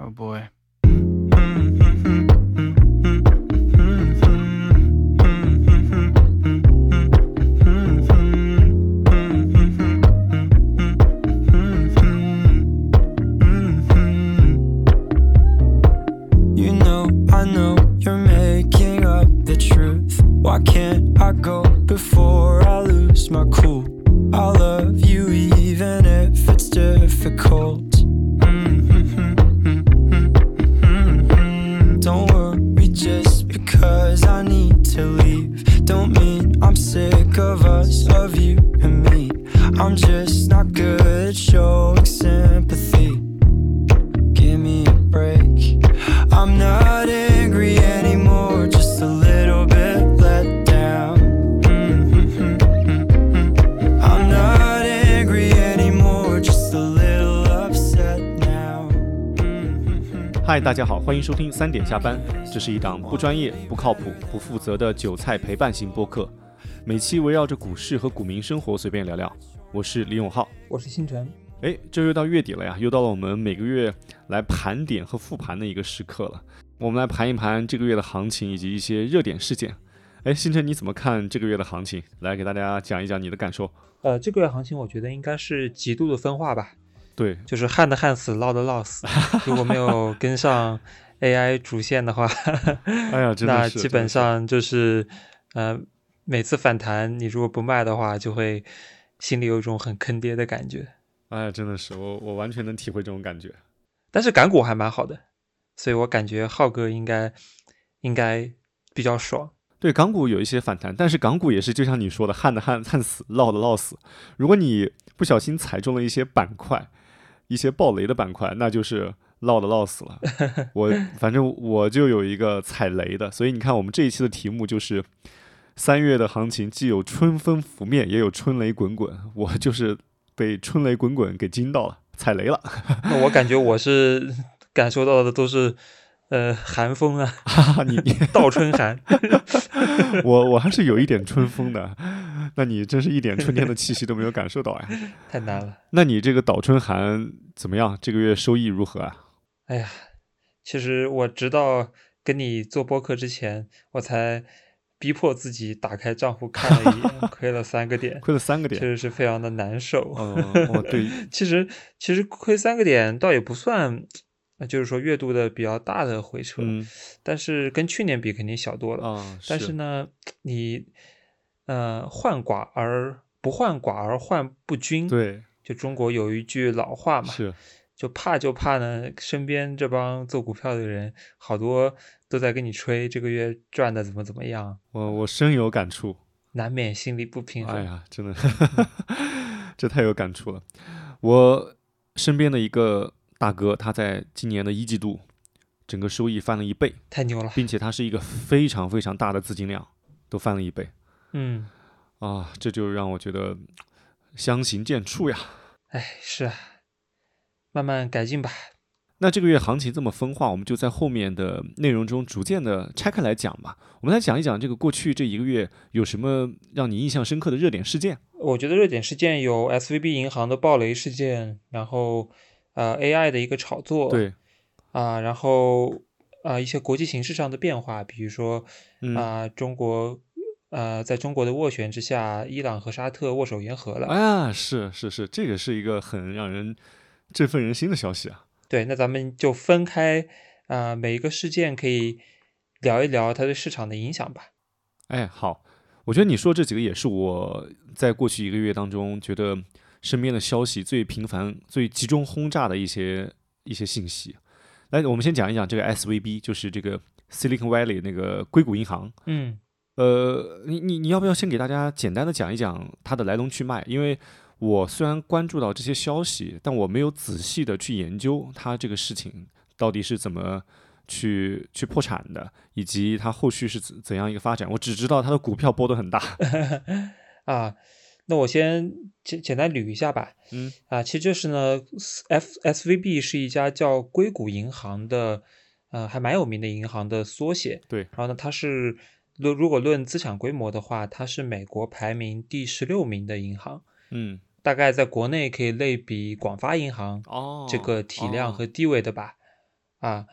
Oh boy. 迎收听三点下班。这是一档不专业、不靠谱、不负责的韭菜陪伴型播客，每期围绕着股市和股民生活随便聊聊。我是李永浩。我是星辰。哎，这又到月底了呀，又到了我们每个月来盘点和复盘的一个时刻了。我们来盘一盘这个月的行情以及一些热点事件。哎，星辰你怎么看这个月的行情？来给大家讲一讲你的感受。呃，这个月行情我觉得应该是极度的分化吧，对，就是旱的旱死，涝的涝死。如果没有跟上 AI 主线的话，哎呀，真的是那基本上就是，呃，每次反弹你如果不卖的话，就会心里有一种很坑爹的感觉。哎呀，真的是我我完全能体会这种感觉。但是港股还蛮好的，所以我感觉浩哥应该应该比较爽。对港股有一些反弹，但是港股也是就像你说的，旱的旱旱死，涝的涝死。如果你不小心踩中了一些板块，一些暴雷的板块，那就是涝的涝死了。我反正我就有一个踩雷的，所以你看我们这一期的题目就是三月的行情，既有春风拂面，也有春雷滚滚。我就是被春雷滚滚给惊到了，踩雷了。那我感觉我是感受到的都是呃寒风啊，哈哈，你你倒春寒。我我还是有一点春风的，那你真是一点春天的气息都没有感受到呀。太难了。那你这个倒春寒怎么样？这个月收益如何啊？哎呀，其实我直到跟你做播客之前，我才逼迫自己打开账户看了一眼，亏了三个点，亏了三个点。确实是非常的难受。嗯，哦，对，其实其实亏三个点倒也不算，呃就是说月度的比较大的回撤，嗯但是跟去年比肯定小多了。啊，但是呢，你呃患寡而不患寡而患不均，，对，就中国有一句老话嘛，是，就怕就怕呢，身边这帮做股票的人，好多都在跟你吹这个月赚的怎么怎么样，我我深有感触。难免心里不平衡。哎呀，真的，这太有感触了。我身边的一个大哥，他在今年的一季度，整个收益翻了一倍，太牛了，并且他是一个非常非常大的资金量，都翻了一倍嗯，啊！这就让我觉得相形见绌呀。哎，是啊，慢慢改进吧。那这个月行情这么分化，我们就在后面的内容中逐渐的拆开来讲吧。我们来讲一讲这个过去这一个月有什么让你印象深刻的热点事件。我觉得热点事件有 SVB 银行的暴雷事件，然后呃 AI 的一个炒作，对，啊、然后啊、一些国际形势上的变化，比如说嗯啊、中国呃在中国的斡旋之下，伊朗和沙特握手言和了。啊，是是是，这个是一个很让人振奋人心的消息啊。对，那咱们就分开啊、每一个事件可以聊一聊它对市场的影响吧。哎，好，我觉得你说这几个也是我在过去一个月当中觉得身边的消息最频繁、最集中轰炸的一些一些信息。来，我们先讲一讲这个 SVB，就是这个 Silicon Valley 那个硅谷银行。嗯，呃，你你你要不要先给大家简单的讲一讲它的来龙去脉？因为我虽然关注到这些消息，但我没有仔细的去研究它这个事情到底是怎么去去破产的，以及它后续是怎怎样一个发展。我只知道它的股票波动很大。啊，那我先简简单捋一下吧。嗯，啊，其实就是呢，F SVB 是一家叫硅谷银行的，呃，还蛮有名的银行的缩写。对然后呢，它是论如果论资产规模的话，它是美国排名第十六名的银行，嗯，大概在国内可以类比广发银行哦，这个体量哦和地位的吧。啊。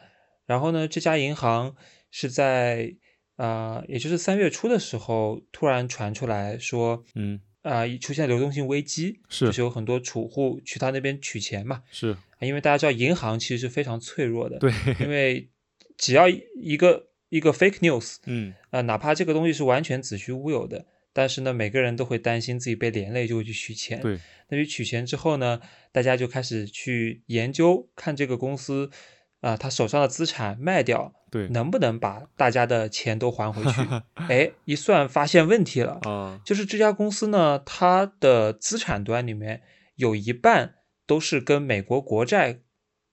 然后呢，这家银行是在啊、也就是三月初的时候，突然传出来说，嗯，啊、出现流动性危机，是就是有很多储户去他那边取钱嘛，是，因为大家知道银行其实是非常脆弱的，对，因 为只要一个一个 fake news，嗯，啊、哪怕这个东西是完全子虚乌有的，但是呢，每个人都会担心自己被连累，就会去取钱。对，那去取钱之后呢，大家就开始去研究，看这个公司啊、他手上的资产卖掉，对，能不能把大家的钱都还回去？哎，一算发现问题了，啊，就是这家公司呢，它的资产端里面有一半都是跟美国国债，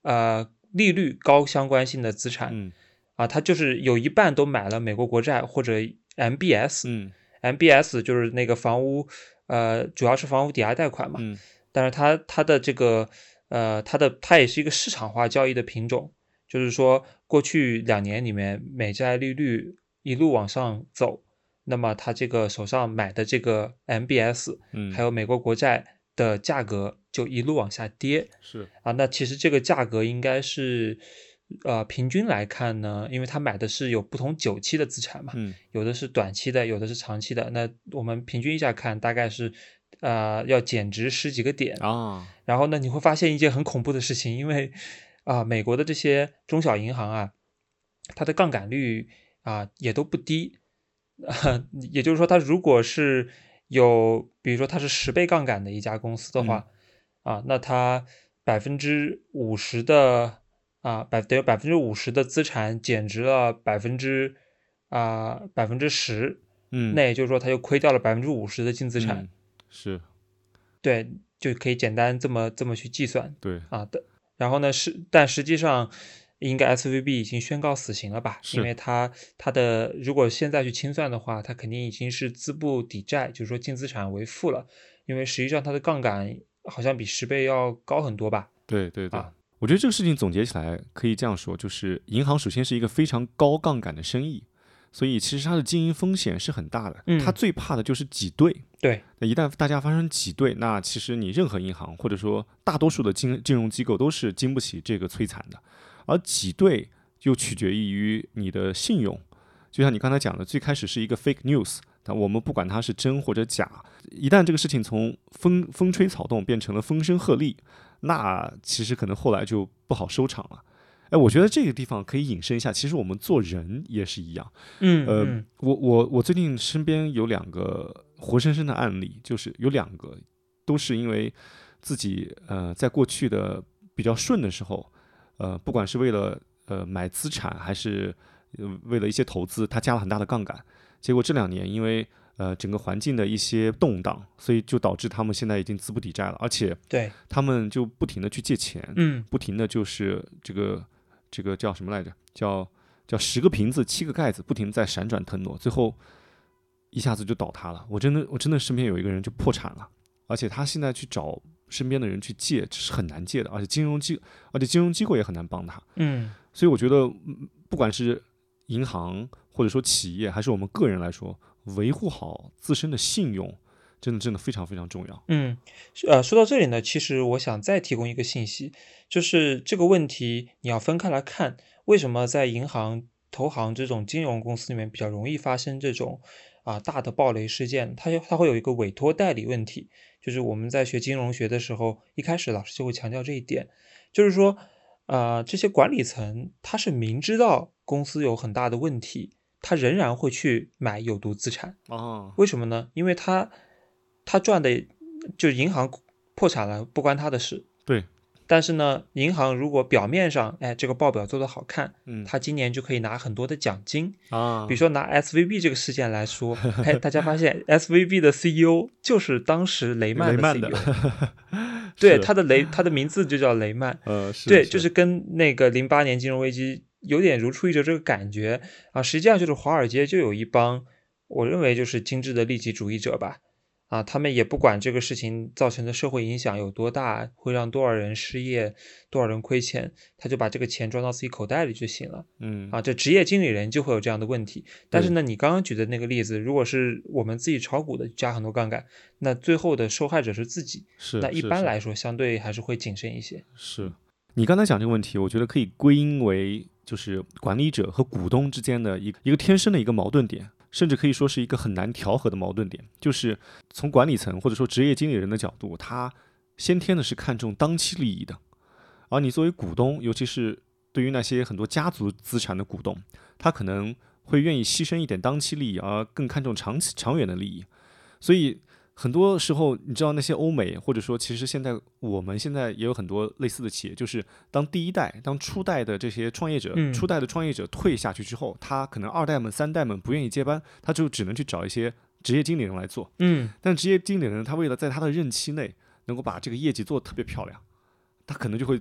呃，利率高相关性的资产。嗯啊，它就是有一半都买了美国国债或者 MBS，MBS、嗯 MBS 就是那个房屋，呃，主要是房屋抵押贷款嘛。嗯但是它它的这个，呃，它的它也是一个市场化交易的品种，就是说过去两年里面美债利率一路往上走，那么它这个手上买的这个 MBS，嗯，还有美国国债的价格就一路往下跌。是，啊，那其实这个价格应该是，呃，平均来看呢，因为他买的是有不同久期的资产嘛，嗯有的是短期的，有的是长期的。那我们平均一下看，大概是，呃，要减值十几个点。啊，然后呢，你会发现一件很恐怖的事情，因为啊、美国的这些中小银行啊，它的杠杆率啊、也都不低，啊，也就是说，它如果是有，比如说它是十倍杠杆的一家公司的话，啊，那它百分之五十的啊百得有百分之五十的资产减值了百分之啊百分之十，嗯，那也就是说，他就亏掉了百分之五十的净资产，嗯是，对，就可以简单这么这么去计算。对，啊的。然后呢，是但实际上应该 SVB 已经宣告死刑了吧？是因为他他的如果现在去清算的话，他肯定已经是资不抵债，就是说净资产为负了。因为实际上它的杠杆好像比十倍要高很多吧？对对对。啊我觉得这个事情总结起来可以这样说，就是银行首先是一个非常高杠杆的生意，所以其实它的经营风险是很大的。嗯它最怕的就是挤兑。对，那一旦大家发生挤兑，那其实你任何银行或者说大多数的金金融机构都是经不起这个摧残的，而挤兑又取决于你的信用。就像你刚才讲的，最开始是一个 fake news，但我们不管它是真或者假，一旦这个事情从风风吹草动变成了风声鹤唳，那其实可能后来就不好收场了。哎，我觉得这个地方可以引申一下，其实我们做人也是一样。嗯呃嗯我我我最近身边有两个活生生的案例，就是有两个都是因为自己呃在过去的比较顺的时候，呃不管是为了呃买资产还是呃为了一些投资，他加了很大的杠杆，结果这两年因为呃整个环境的一些动荡，所以就导致他们现在已经资不抵债了，而且对，他们就不停的去借钱，嗯不停的就是这个这个叫什么来着？叫叫十个瓶子七个盖子，不停在闪转腾挪，最后一下子就倒塌了。我真的我真的身边有一个人就破产了，而且他现在去找身边的人去借，这是很难借的，而且金融机而且金融机构也很难帮他。嗯所以我觉得，嗯不管是银行或者说企业，还是我们个人来说，维护好自身的信用，真的真的非常非常重要。嗯，呃，说到这里呢，其实我想再提供一个信息，就是这个问题你要分开来看，为什么在银行、投行这种金融公司里面比较容易发生这种啊、大的暴雷事件？它它会有一个委托代理问题，就是我们在学金融学的时候，一开始老师就会强调这一点，就是说，啊，这些管理层他是明知道公司有很大的问题，他仍然会去买有毒资产。哦，为什么呢？因为他他赚的就银行破产了不关他的事，对，但是呢，银行如果表面上哎这个报表做得好看，嗯他今年就可以拿很多的奖金。啊，比如说拿 SVB 这个事件来说，哎，大家发现 SVB 的 CEO 就是当时雷曼的 CEO，对，他的雷他的名字就叫雷曼，对，就是跟那个零八年金融危机有点如出一辙这个感觉啊。实际上就是华尔街就有一帮，我认为就是精致的利己主义者吧。啊，他们也不管这个事情造成的社会影响有多大，会让多少人失业，多少人亏钱，他就把这个钱装到自己口袋里就行了。嗯啊，这职业经理人就会有这样的问题。但是呢，你刚刚举的那个例子，如果是我们自己炒股的加很多杠杆，那最后的受害者是自己。是，那一般来说，相对还是会谨慎一些。是，你刚才讲这个问题，我觉得可以归因为就是管理者和股东之间的一个一个天生的一个矛盾点，甚至可以说是一个很难调和的矛盾点。就是从管理层或者说职业经理人的角度，他先天的是看重当期利益的，而你作为股东，尤其是对于那些很多家族资产的股东，他可能会愿意牺牲一点当期利益，而更看重长期长远的利益。所以很多时候，你知道那些欧美，或者说其实现在我们现在也有很多类似的企业，就是当第一代、当初代的这些创业者、嗯初代的创业者退下去之后，他可能二代们、三代们不愿意接班，他就只能去找一些职业经理人来做。嗯但职业经理人他为了在他的任期内能够把这个业绩做得特别漂亮，他可能就会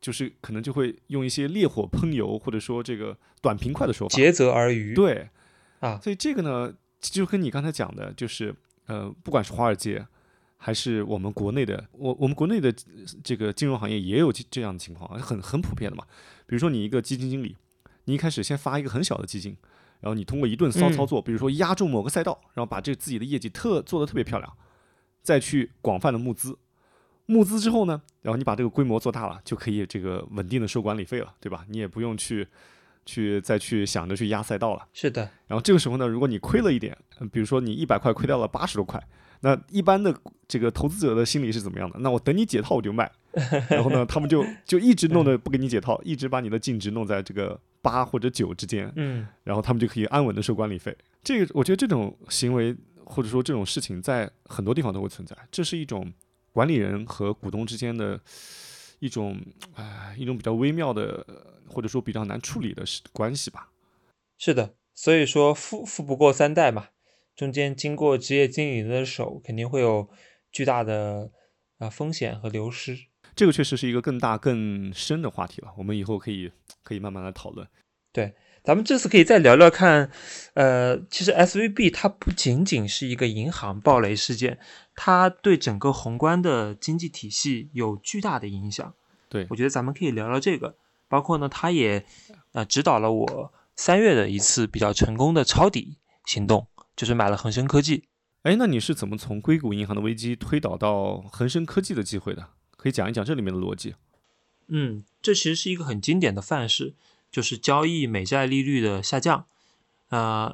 就是可能就会用一些烈火烹油，或者说这个短平快的说法，竭泽而渔。对啊所以这个呢，就跟你刚才讲的，就是呃，不管是华尔街。还是我们国内的，我我们国内的这个金融行业也有这这样的情况，很很普遍的嘛。比如说你一个基金经理，你一开始先发一个很小的基金，然后你通过一顿骚操作，比如说压住某个赛道，然后把这自己的业绩特做得特别漂亮，再去广泛的募资，募资之后呢，然后你把这个规模做大了，就可以这个稳定的收管理费了，对吧？你也不用去去再去想着去压赛道了。是的，然后这个时候呢，如果你亏了一点，嗯比如说你一百块亏掉了八十多块，那一般的这个投资者的心理是怎么样的？那我等你解套我就卖，然后呢，他们就就一直弄得不给你解套，一直把你的净值弄在这个八或者九之间，嗯然后他们就可以安稳的收管理费。这个我觉得这种行为或者说这种事情在很多地方都会存在，这是一种管理人和股东之间的一种唉一种比较微妙的或者说比较难处理的事关系吧。是的。所以说富富不过三代嘛，中间经过职业经理人的手，肯定会有巨大的啊、风险和流失。这个确实是一个更大更深的话题了，我们以后可以可以慢慢来讨论。对咱们这次可以再聊聊看，呃，其实 SVB 它不仅仅是一个银行暴雷事件，它对整个宏观的经济体系有巨大的影响。对我觉得咱们可以聊聊这个，包括呢，他也呃指导了我三月的一次比较成功的抄底行动，就是买了恒生科技。哎，那你是怎么从硅谷银行的危机推导到恒生科技的机会的？可以讲一讲这里面的逻辑。嗯，这其实是一个很经典的范式，就是交易美债利率的下降。呃，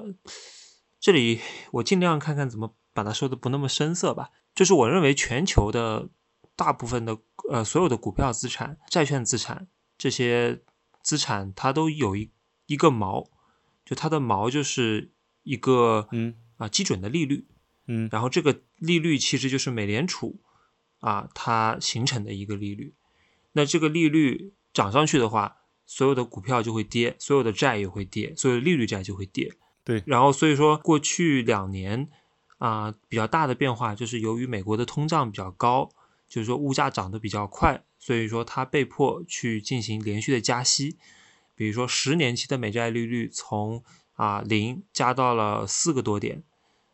这里我尽量看看怎么把它说的不那么生涩吧。就是我认为全球的大部分的呃所有的股票资产、债券资产这些资产，它都有一一个锚，就它的锚就是一个嗯啊基准的利率。嗯然后这个利率其实就是美联储啊它形成的一个利率。那这个利率涨上去的话，所有的股票就会跌，所有的债也会跌，所有的利率债就会跌。对然后所以说过去两年啊、比较大的变化就是由于美国的通胀比较高，就是说物价涨得比较快，所以说它被迫去进行连续的加息。比如说十年期的美债利率从啊零加到了四个多点，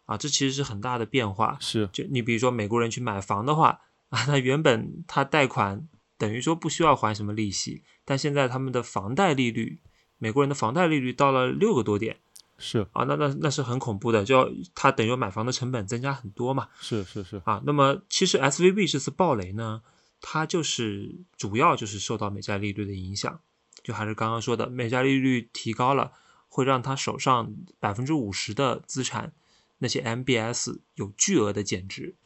啊，这其实是很大的变化。是就你比如说美国人去买房的话，啊，那原本他贷款等于说不需要还什么利息，但现在他们的房贷利率，美国人的房贷利率到了六个多点是啊，那那那是很恐怖的，就要他等于说买房的成本增加很多嘛是是是，啊。那么其实 SVB 这次暴雷呢，它就是主要就是受到美债利率的影响，就还是刚刚说的，美债利率提高了，会让他手上百分之五十的资产那些 MBS 有巨额的减值。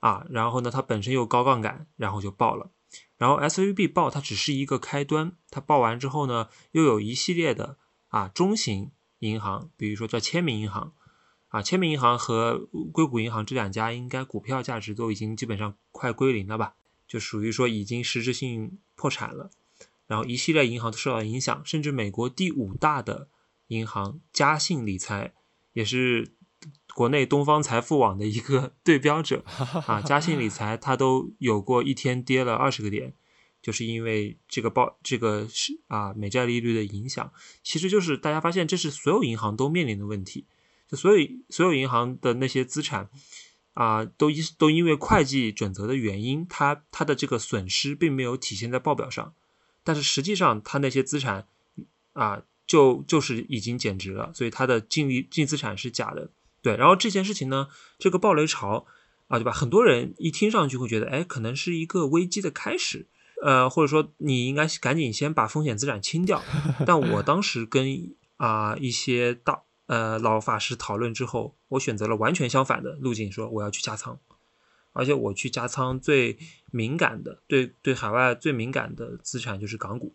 啊，然后呢，它本身又高杠杆，然后就爆了。然后 SVB 爆它只是一个开端，它爆完之后呢，又有一系列的啊中型银行，比如说叫签名银行。啊，签名银行和硅谷银行这两家应该股票价值都已经基本上快归零了吧，就属于说已经实质性破产了。然后一系列银行都受到影响，甚至美国第五大的银行嘉信理财也是国内东方财富网的一个对标者啊。嘉信理财它都有过一天跌了二十个点，就是因为这个报这个是啊美债利率的影响。其实就是大家发现这是所有银行都面临的问题，就所有所有银行的那些资产。啊，都因都因为会计准则的原因，它它的这个损失并没有体现在报表上，但是实际上它那些资产啊，就就是已经减值了，所以它的净利净资产是假的。对，然后这件事情呢，这个暴雷潮啊，对吧？很多人一听上去会觉得，哎，可能是一个危机的开始呃，或者说你应该赶紧先把风险资产清掉。但我当时跟啊、一些大呃老法师讨论之后，我选择了完全相反的路径，说我要去加仓，而且我去加仓最敏感的，对对海外最敏感的资产就是港股。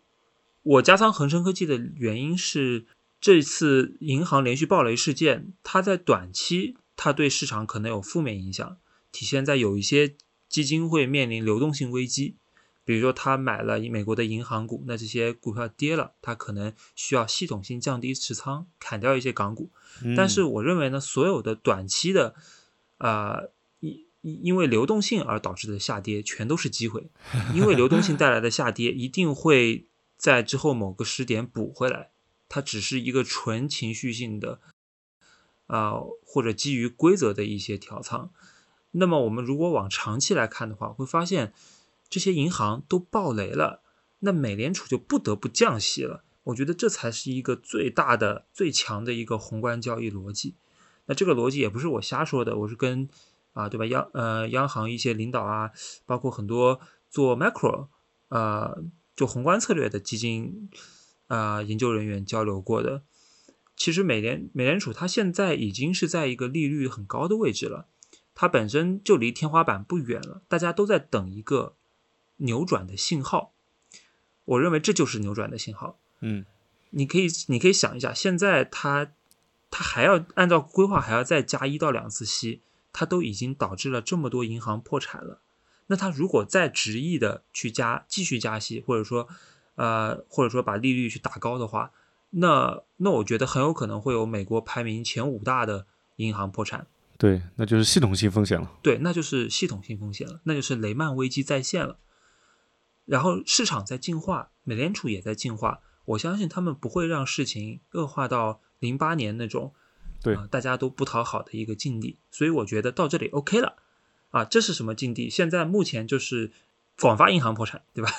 我加仓恒生科技的原因是，这次银行连续暴雷事件，它在短期它对市场可能有负面影响，体现在有一些基金会面临流动性危机。比如说，他买了美国的银行股，那这些股票跌了，他可能需要系统性降低持仓，砍掉一些港股。但是我认为呢，所有的短期的，呃，因因为流动性而导致的下跌，全都是机会。因为流动性带来的下跌，一定会在之后某个时点补回来。它只是一个纯情绪性的，呃，或者基于规则的一些调仓。那么我们如果往长期来看的话，会发现这些银行都暴雷了，那美联储就不得不降息了。我觉得这才是一个最大的、最强的一个宏观交易逻辑。那这个逻辑也不是我瞎说的，我是跟啊，对吧？央呃央行一些领导啊，包括很多做 macro 呃就宏观策略的基金啊、研究人员交流过的。其实美联美联储它现在已经是在一个利率很高的位置了，它本身就离天花板不远了，大家都在等一个扭转的信号。我认为这就是扭转的信号。嗯你可以你可以想一下，现在它它还要按照规划还要再加一到两次息，它都已经导致了这么多银行破产了。那它如果再执意的去加继续加息，或者说呃或者说把利率去打高的话，那那我觉得很有可能会有美国排名前五大的银行破产。对，那就是系统性风险了。对，那就是系统性风险了，那就是雷曼危机再现了。然后市场在进化，美联储也在进化，我相信他们不会让事情恶化到零八年那种，对啊大家都不讨好的一个境地。所以我觉得到这里 OK 了，啊，这是什么境地？现在目前就是广发银行破产，对吧？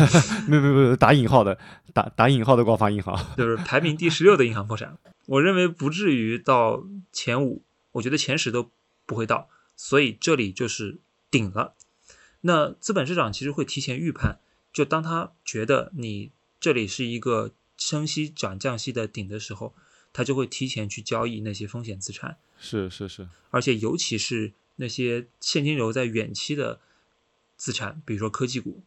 没有没有没有打引号的打打引号的广发银行。就是排名第十六的银行破产，我认为不至于到前五，我觉得前十都不会到，所以这里就是顶了。那资本市场其实会提前预判，就当他觉得你这里是一个升息转降息的顶的时候，他就会提前去交易那些风险资产，是是是，而且尤其是那些现金流在远期的资产，比如说科技股。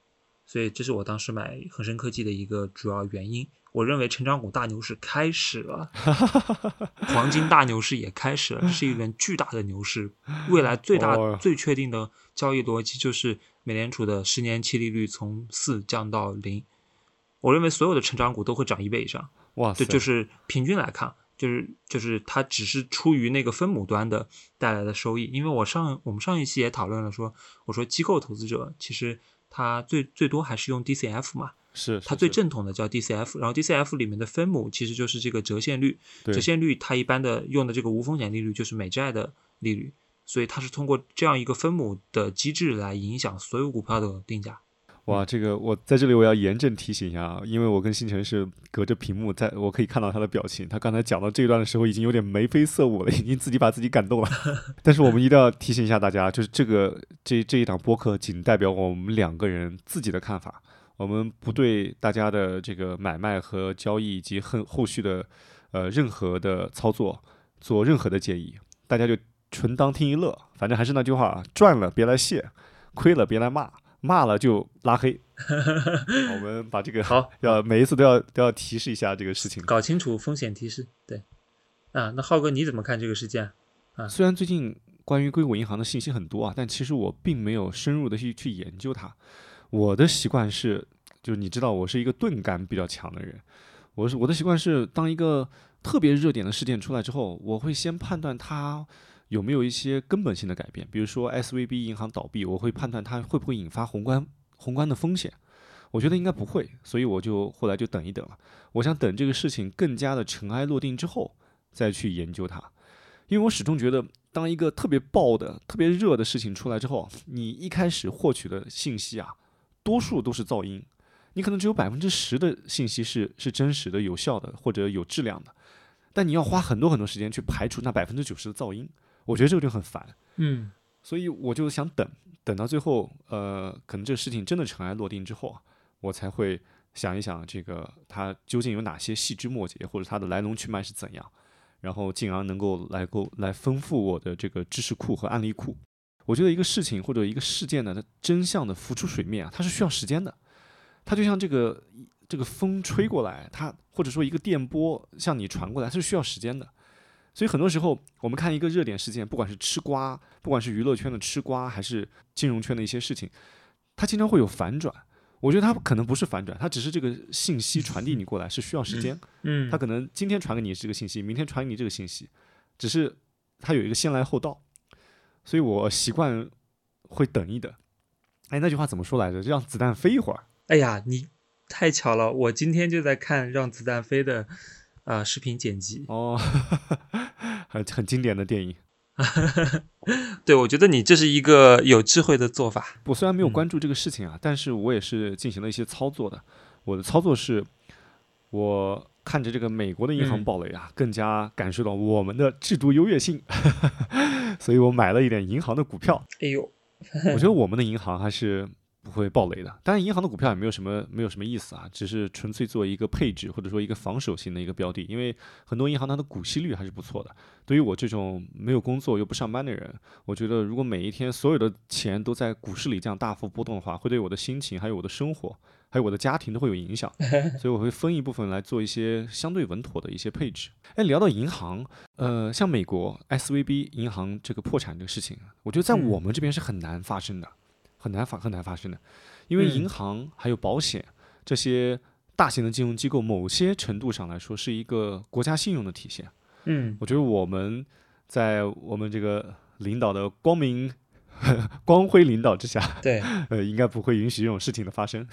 所以这是我当时买恒生科技的一个主要原因。我认为成长股大牛市开始了，黄金大牛市也开始了，这是一轮巨大的牛市。未来最大、哦最确定的交易逻辑就是美联储的十年期利率从四降到零。我认为所有的成长股都会涨一倍以上。哇塞，对，就是平均来看，就是就是它只是出于那个分母端的带来的收益。因为我上我们上一期也讨论了说，我说机构投资者其实他最最多还是用 DCF 嘛，是它最正统的叫 DCF，然后 DCF 里面的分母其实就是这个折现率，对。折现率它一般的用的这个无风险利率就是美债的利率，所以它是通过这样一个分母的机制来影响所有股票的定价。哇，这个我在这里我要严正提醒一下啊，因为我跟星辰是隔着屏幕在，我可以看到他的表情。他刚才讲到这一段的时候，已经有点眉飞色舞了，已经自己把自己感动了。但是我们一定要提醒一下大家，就是这个这这一档播客仅代表我们两个人自己的看法，我们不对大家的这个买卖和交易以及后后续的呃任何的操作做任何的建议，大家就纯当听一乐。反正还是那句话啊，赚了别来谢，亏了别来骂。骂了就拉黑，我们把这个好，要每一次都要都要提示一下这个事情。搞清楚风险提示。对，啊，那浩哥你怎么看这个事件啊？虽然最近关于硅谷银行的信息很多啊，但其实我并没有深入的去去研究它。我的习惯是，就是你知道我是一个钝感比较强的人，我是我的习惯是，当一个特别热点的事件出来之后，我会先判断它有没有一些根本性的改变，比如说 SVB 银行倒闭，我会判断它会不会引发宏观宏观的风险。我觉得应该不会，所以我就后来就等一等了。我想等这个事情更加的尘埃落定之后，再去研究它。因为我始终觉得，当一个特别爆的、特别热的事情出来之后，你一开始获取的信息啊，多数都是噪音，你可能只有百分之十的信息是是真实的、有效的或者有质量的，但你要花很多很多时间去排除那百分之九十的噪音，我觉得这个就很烦。嗯，所以我就想等等到最后，呃，可能这个事情真的尘埃落定之后啊，我才会想一想这个它究竟有哪些细枝末节，或者它的来龙去脉是怎样，然后进而能够来够来丰富我的这个知识库和案例库。我觉得一个事情或者一个事件呢，它真相的浮出水面啊，它是需要时间的。它就像这个这个风吹过来，它或者说一个电波向你传过来，它是需要时间的。所以很多时候，我们看一个热点事件，不管是吃瓜，不管是娱乐圈的吃瓜，还是金融圈的一些事情，它经常会有反转。我觉得它可能不是反转，它只是这个信息传递你过来是需要时间。嗯，它可能今天传给你这个信息，明天传给你这个信息，只是它有一个先来后到。所以我习惯会等一等。哎，那句话怎么说来着？让子弹飞一会儿。哎呀，你太巧了，我今天就在看《让子弹飞》的啊视频剪辑。哦，很很经典的电影。对，我觉得你这是一个有智慧的做法。我虽然没有关注这个事情啊，但是我也是进行了一些操作的。我的操作是，我看着这个美国的银行暴雷啊，更加感受到我们的制度优越性，所以我买了一点银行的股票。哎呦，我觉得我们的银行还是。不会暴雷的，当然银行的股票也没有什么没有什么意思啊，只是纯粹做一个配置或者说一个防守型的一个标的，因为很多银行它的股息率还是不错的。对于我这种没有工作又不上班的人，我觉得如果每一天所有的钱都在股市里这样大幅波动的话，会对我的心情、还有我的生活、还有我的家庭都会有影响，所以我会分一部分来做一些相对稳妥的一些配置。哎，聊到银行，呃，像美国 S V B 银行这个破产这个事情，我觉得在我们这边是很难发生的。很难发很难发生的，因为银行还有保险这些大型的金融机构，某些程度上来说是一个国家信用的体现。嗯，我觉得我们在我们这个领导的光明 光辉领导之下，对，呃，应该不会允许这种事情的发生。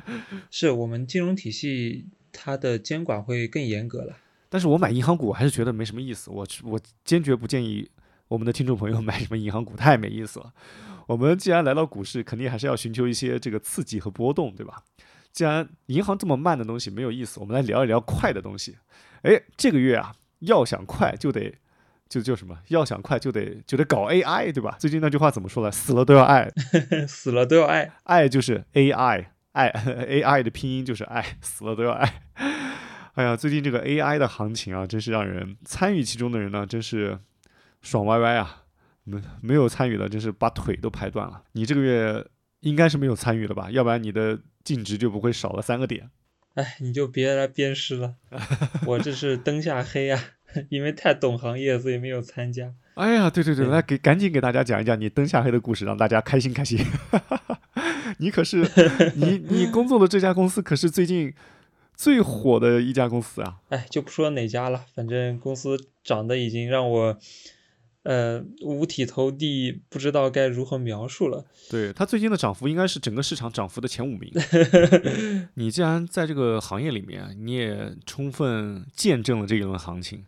是我们金融体系它的监管会更严格了。但是我买银行股还是觉得没什么意思，我我坚决不建议我们的听众朋友买什么银行股，太没意思了。我们既然来到股市，肯定还是要寻求一些这个刺激和波动，对吧？既然银行这么慢的东西没有意思，我们来聊一聊快的东西。哎，这个月啊，要想快就得就就什么？要想快就得就得搞 AI，对吧？最近那句话怎么说来？死了都要爱，死了都要爱，爱就是 AI，爱 AI 的拼音就是爱，死了都要爱。哎呀，最近这个 AI 的行情啊，真是让人参与其中的人呢，真是爽歪歪啊！没没有参与的，真是把腿都拍断了。你这个月应该是没有参与的吧？要不然你的净值就不会少了三个点。哎，你就别来鞭尸了，我这是灯下黑啊，因为太懂行业，所以没有参加。哎呀，对对对，来给赶紧给大家讲一讲你灯下黑的故事，让大家开心开心。你可是你你工作的这家公司可是最近最火的一家公司啊。哎，就不说哪家了，反正公司涨得已经让我。呃，五体投地，不知道该如何描述了。对它最近的涨幅，应该是整个市场涨幅的前五名。你既然在这个行业里面，你也充分见证了这一轮行情，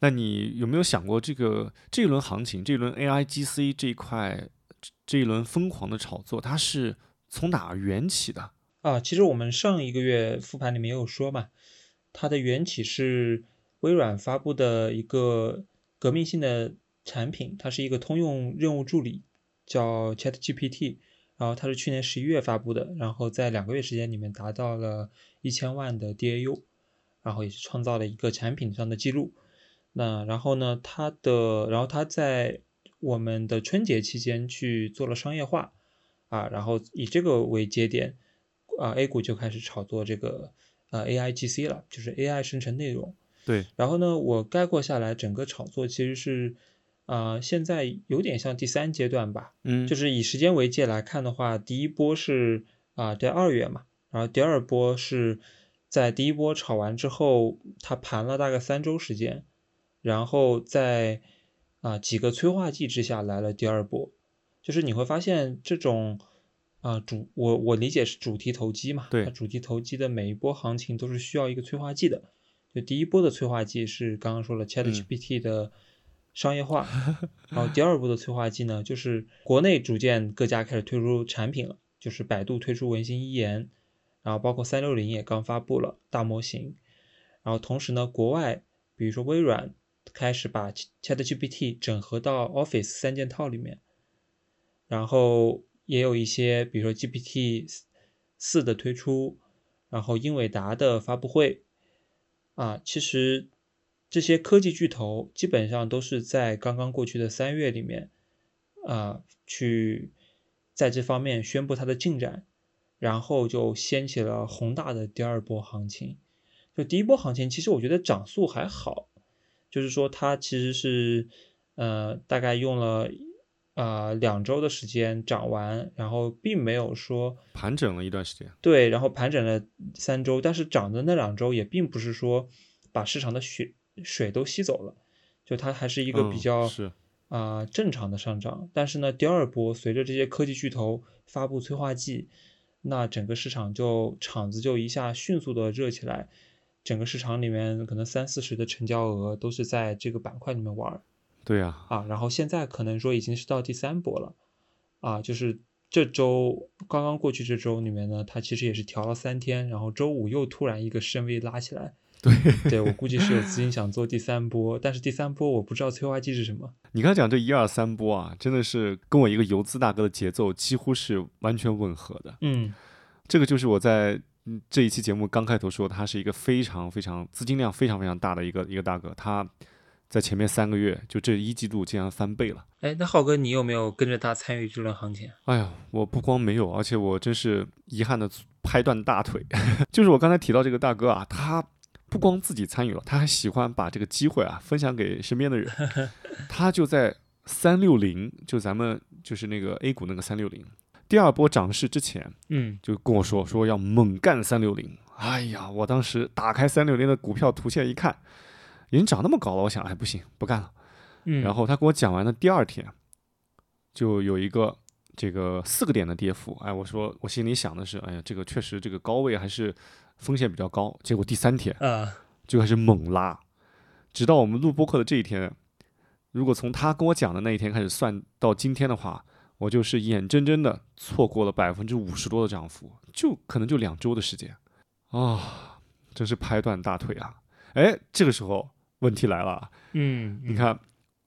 那你有没有想过，这个这一轮行情，这一轮 AI GC 这一块，这一轮疯狂的炒作，它是从哪缘起的？啊，其实我们上一个月复盘里面有说嘛，它的缘起是微软发布的一个革命性的。产品它是一个通用任务助理，叫 Chat GPT，然后它是去年十一月发布的，然后在两个月时间里面达到了一千万的 DAU，然后也是创造了一个产品上的记录。那然后呢，它的然后它在我们的春节期间去做了商业化，啊，然后以这个为节点，啊 A 股就开始炒作这个呃 AIGC 了，就是 AI 生成内容。对，然后呢，我概括下来，整个炒作其实是。啊，现在有点像第三阶段吧，嗯，就是以时间为界来看的话，第一波是啊在二月嘛，然后第二波是在第一波炒完之后，它盘了大概三周时间，然后在啊几个催化剂之下来了第二波，就是你会发现这种啊主我我理解是主题投机嘛，对，主题投机的每一波行情都是需要一个催化剂的，就第一波的催化剂是刚刚说了 ChatGPT 的。商业化，然后第二步的催化剂呢，就是国内逐渐各家开始推出产品了，就是百度推出文心一言，然后包括三六零也刚发布了大模型，然后同时呢，国外比如说微软开始把 ChatGPT 整合到 Office 三件套里面，然后也有一些，比如说 GPT 四的推出，然后英伟达的发布会，啊，其实这些科技巨头基本上都是在刚刚过去的三月里面，啊，去在这方面宣布它的进展，然后就掀起了宏大的第二波行情。就第一波行情，其实我觉得涨速还好，就是说它其实是，呃，大概用了啊两周的时间涨完，然后并没有说盘整了一段时间。对，然后盘整了三周，但是涨的那两周也并不是说把市场的血水都吸走了，就它还是一个比嗯较是啊、正常的上涨。但是呢，第二波随着这些科技巨头发布催化剂，那整个市场就场子就一下迅速的热起来，整个市场里面可能三四十的成交额都是在这个板块里面玩对呀、啊。然后现在可能说已经是到第三波了啊，就是这周刚刚过去这周里面呢，它其实也是调了三天，然后周五又突然一个深 V 拉起来。对，对我估计是有资金 想做第三波，但是第三波我不知道催化剂是什么。你刚才讲这一二三波啊，真的是跟我一个游资大哥的节奏几乎是完全吻合的。嗯这个就是我在嗯这一期节目刚开头说，他是一个非常非常资金量非常非常大的一个一个大哥，他在前面三个月就这一季度竟然翻倍了。哎，那浩哥，你有没有跟着他参与这轮行情？哎呀，我不光没有，而且我真是遗憾的拍断大腿。就是我刚才提到这个大哥啊，他不光自己参与了，他还喜欢把这个机会啊分享给身边的人。他就在三六零，就咱们就是那个 A 股那个三六零，第二波涨势之前，嗯就跟我说说要猛干三六零。哎呀，我当时打开三六零的股票图线一看，已经涨那么高了，我想哎不行，不干了。嗯，然后他跟我讲完的第二天，就有一个这个四个点的跌幅。哎，我说我心里想的是，哎呀，这个确实这个高位还是风险比较高。结果第三天啊，就开始猛拉，直到我们录播课的这一天，如果从他跟我讲的那一天开始算到今天的话，我就是眼睁睁的错过了百分之五十多的涨幅，就可能就两周的时间啊，真是拍断大腿啊！哎，这个时候问题来了啊。嗯，你看，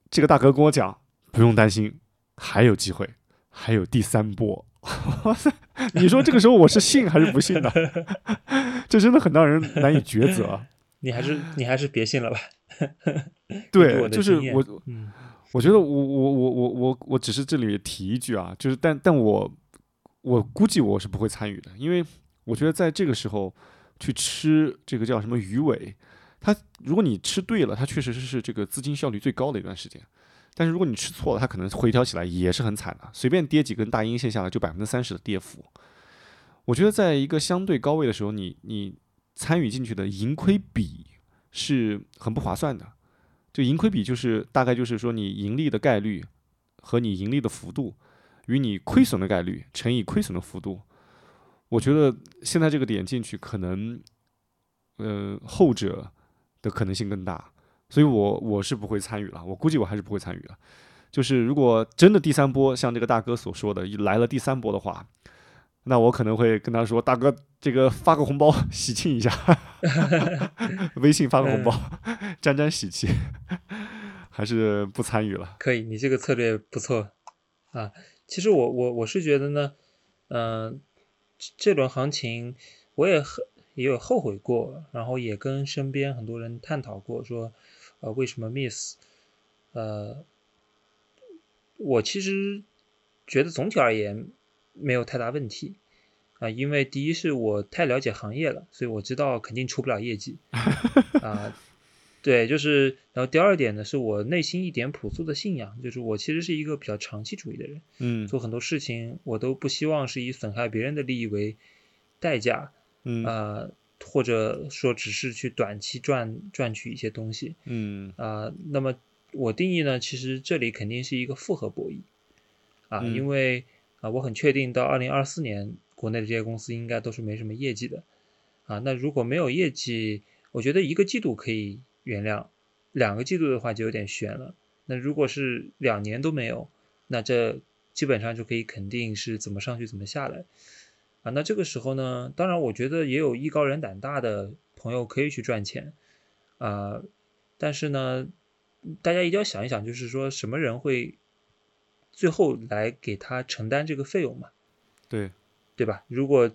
这个大哥跟我讲，不用担心，还有机会，还有第三波。哇塞！你说这个时候我是信还是不信呢？这真的很让人难以抉择啊。你还是你还是别信了吧。对，就是我，嗯我觉得我我我我我我只是这里提一句啊，就是但但我我估计我是不会参与的，因为我觉得在这个时候去吃这个叫什么鱼尾，它如果你吃对了，它确实是这个资金效率最高的一段时间。但是如果你吃错了，它可能回调起来也是很惨的，随便跌几根大阴线下来就百分之三十的跌幅。我觉得在一个相对高位的时候，你你参与进去的盈亏比是很不划算的。就盈亏比就是大概就是说你盈利的概率和你盈利的幅度与你亏损的概率乘以亏损的幅度。我觉得现在这个点进去，可能呃后者的可能性更大，所以我我是不会参与了，我估计我还是不会参与了。就是如果真的第三波像这个大哥所说的来了第三波的话，那我可能会跟他说：“大哥，这个发个红包喜庆一下，微信发个红包，沾沾喜气。”还是不参与了。可以，你这个策略不错啊。其实我我我是觉得呢，嗯、这这轮行情我也很也有后悔过，然后也跟身边很多人探讨过，说呃为什么 miss，呃，我其实觉得总体而言没有太大问题啊、因为第一是我太了解行业了，所以我知道肯定出不了业绩 啊。对，就是，然后第二点呢，是我内心一点朴素的信仰，就是我其实是一个比较长期主义的人，嗯做很多事情我都不希望是以损害别人的利益为代价，嗯呃，或者说只是去短期赚赚取一些东西，嗯啊、那么我定义呢，其实这里肯定是一个复合博弈，啊、嗯因为啊、我很确定到二零二四年，国内的这些公司应该都是没什么业绩的，啊，那如果没有业绩，我觉得一个季度可以原谅，两个季度的话就有点悬了。那如果是两年都没有，那这基本上就可以肯定是怎么上去怎么下来，啊，那这个时候呢，当然我觉得也有艺高人胆大的朋友可以去赚钱，啊、但是呢，大家一定要想一想，就是说什么人会最后来给他承担这个费用嘛，对，对吧？如果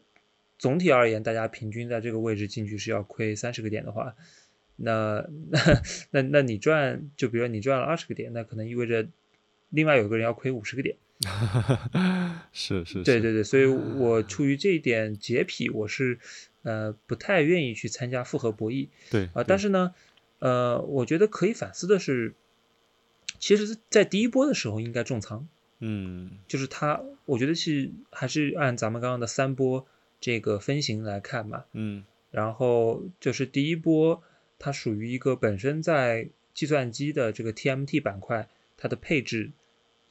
总体而言，大家平均在这个位置进去是要亏三十个点的话，那 那那那你赚，就比如说你赚了二十个点，那可能意味着另外有个人要亏五十个点。是 是，是对对对，所以我出于这一点洁癖，我是呃不太愿意去参加复合博弈对啊。但是呢，呃，我觉得可以反思的是，其实，在第一波的时候应该重仓，嗯就是它，我觉得是还是按咱们刚刚的三波这个分型来看嘛。嗯然后就是第一波，它属于一个本身在计算机的这个 TMT 板块，它的配置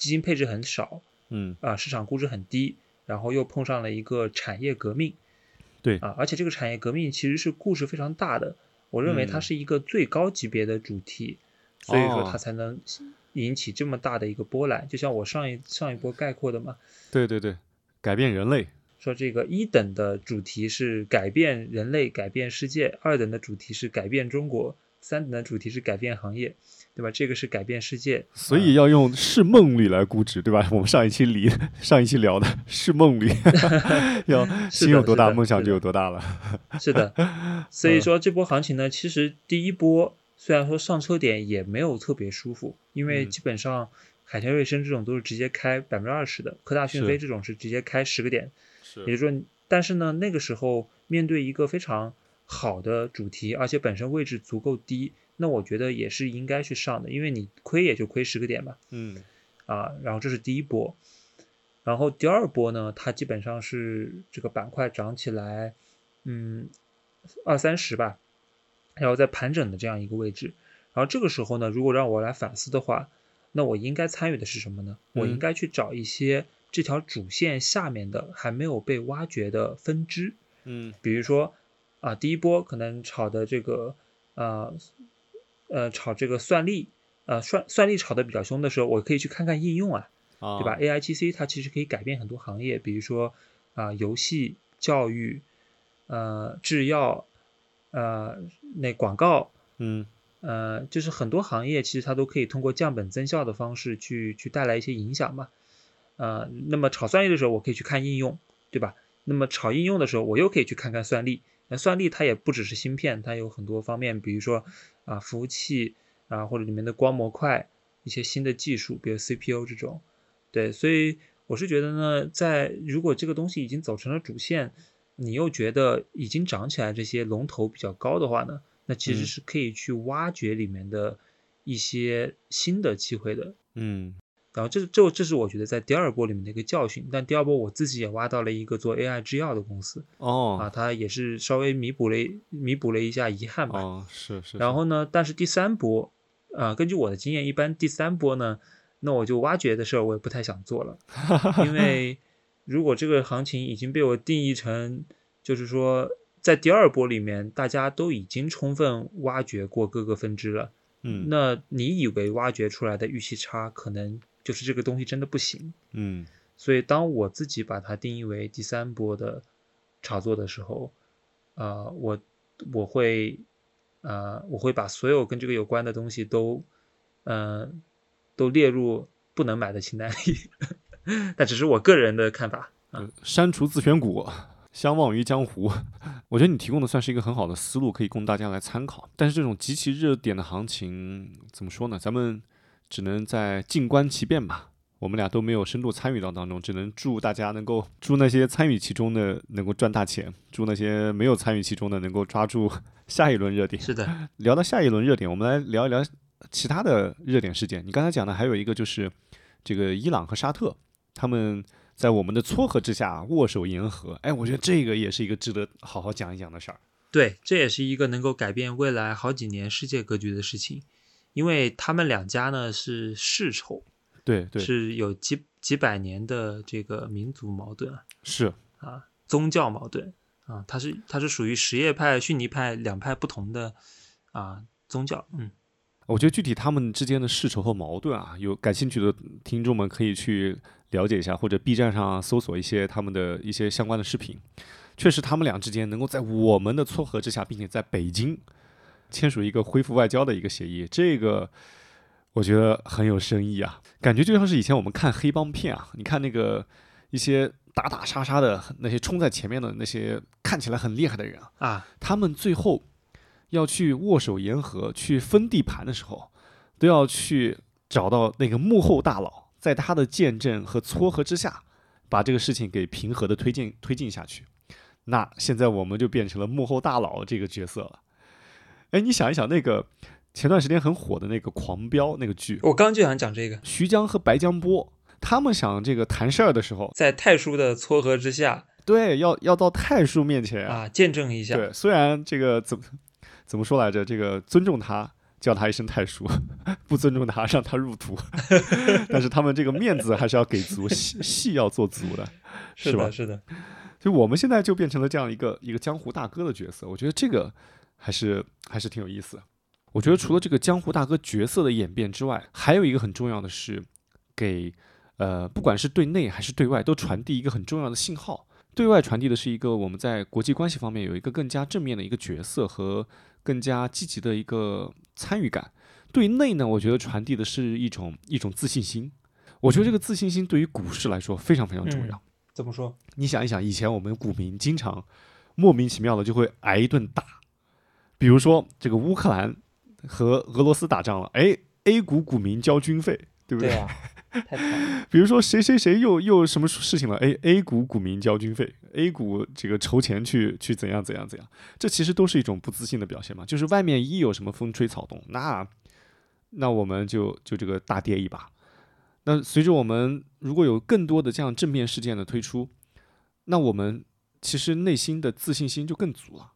基金配置很少嗯。啊，市场估值很低，然后又碰上了一个产业革命，对。啊，而且这个产业革命其实是故事非常大的，我认为它嗯。是一个最高级别的主题，所以说哦。它才能引起这么大的一个波澜。就像我上一上一波概括的嘛，对对对，改变人类，说这个一等的主题是改变人类、改变世界，二等的主题是改变中国，三等的主题是改变行业，对吧？这个是改变世界，所以要用是梦率来估值，对吧？我们上一期里上一期聊的是梦率，要是心有多大，梦想就有多大了。是的。所以说这波行情呢，其实第一波虽然说上车点也没有特别舒服，因为嗯基本上海天瑞声这种都是直接开百分之二十的，科大讯飞这种是直接开十个点，是也就是说，但是呢，那个时候面对一个非常好的主题，而且本身位置足够低，那我觉得也是应该去上的，因为你亏也就亏十个点吧，嗯。啊，然后这是第一波，然后第二波呢，它基本上是这个板块涨起来，嗯，二三十吧，然后在盘整的这样一个位置，然后这个时候呢，如果让我来反思的话，那我应该参与的是什么呢？我应嗯。该去找一些这条主线下面的还没有被挖掘的分支，嗯。比如说啊，第一波可能炒的这个呃呃炒这个算力，呃算算力炒的比较凶的时候，我可以去看看应用啊，啊，对吧？AIGC 它其实可以改变很多行业，比如说啊游戏、教育、呃制药、呃那广告，嗯呃就是很多行业其实它都可以通过降本增效的方式去去带来一些影响嘛。呃，那么炒算力的时候，我可以去看应用，对吧？那么炒应用的时候，我又可以去看看算力。那算力它也不只是芯片，它有很多方面，比如说啊服务器啊或者里面的光模块一些新的技术，比如 CPU 这种。对，所以我是觉得呢，在如果这个东西已经走成了主线，你又觉得已经涨起来这些龙头比较高的话呢，那其实嗯是可以去挖掘里面的一些新的机会的。嗯然后这这这是我觉得在第二波里面的一个教训，但第二波我自己也挖到了一个做 AI 制药的公司。哦。啊，哦它也是稍微弥补了弥补了一下遗憾吧。哦是是，然后呢，但是第三波，啊、根据我的经验，一般第三波呢，那我就挖掘的事儿我也不太想做了，因为 如果这个行情已经被我定义成，就是说在第二波里面大家都已经充分挖掘过各个分支了，嗯。那你以为挖掘出来的预期差，可能就是这个东西真的不行。嗯所以当我自己把它定义为第三波的炒作的时候，呃，我我会呃我会把所有跟这个有关的东西都呃都列入不能买的清单里，但只是我个人的看法。嗯删除自选股，相忘于江湖。我觉得你提供的算是一个很好的思路，可以供大家来参考。但是这种极其热点的行情，怎么说呢？咱们只能在静观其变吧。我们俩都没有深度参与到当中，只能祝大家能够祝那些参与其中的能够赚大钱，祝那些没有参与其中的能够抓住下一轮热点。是的，聊到下一轮热点，我们来聊一聊其他的热点事件。你刚才讲的还有一个就是这个伊朗和沙特，他们在我们的撮合之下握手言和。哎，我觉得这个也是一个值得好好讲一讲的事儿。对，这也是一个能够改变未来好几年世界格局的事情，因为他们两家呢是世仇，对对是有几几百年的这个民族矛盾啊。是，啊，宗教矛盾啊，它是它是属于什叶派、逊尼派两派不同的啊宗教，嗯，我觉得具体他们之间的世仇和矛盾啊，有感兴趣的听众们可以去了解一下，或者 B 站上搜索一些他们的一些相关的视频。确实，他们俩之间能够在我们的撮合之下，并且在北京签署一个恢复外交的一个协议，这个我觉得很有深意啊，感觉就像是以前我们看黑帮片啊，你看那个一些打打杀杀的那些冲在前面的那些看起来很厉害的人啊，啊，他们最后要去握手言和、去分地盘的时候，都要去找到那个幕后大佬，在他的见证和撮合之下，把这个事情给平和的推进推进下去。那现在我们就变成了幕后大佬这个角色了。哎，你想一想，那个前段时间很火的那个《狂飙》那个剧，我刚刚就想讲这个，徐江和白江波他们想这个谈事儿的时候，在太叔的撮合之下对，要要到太叔面前啊，见证一下。对，虽然这个怎么怎么说来着，这个尊重他，叫他一声太叔；不尊重他，让他入土。但是他们这个面子还是要给足，戏戏要做足的，吧？是的，是的。就我们现在就变成了这样一个一个江湖大哥的角色，我觉得这个还是还是挺有意思。我觉得除了这个江湖大哥角色的演变之外，还有一个很重要的是，给呃不管是对内还是对外，都传递一个很重要的信号。对外传递的是一个我们在国际关系方面有一个更加正面的一个角色和更加积极的一个参与感。对内呢，我觉得传递的是一种一种自信心。我觉得这个自信心对于股市来说非常非常重要。怎么说？你想一想，以前我们股民经常莫名其妙的就会挨一顿打，比如说这个乌克兰和俄罗斯打仗了，哎，A 股股民交军费，对不对？对啊，太惨了。比如说谁谁谁又又什么事情了，哎，A 股股民交军费，A 股这个筹钱去去怎样怎样怎样，这其实都是一种不自信的表现嘛。就是外面一有什么风吹草动，那那我们就就这个大跌一把。那随着我们如果有更多的这样正面事件的推出，那我们其实内心的自信心就更足了，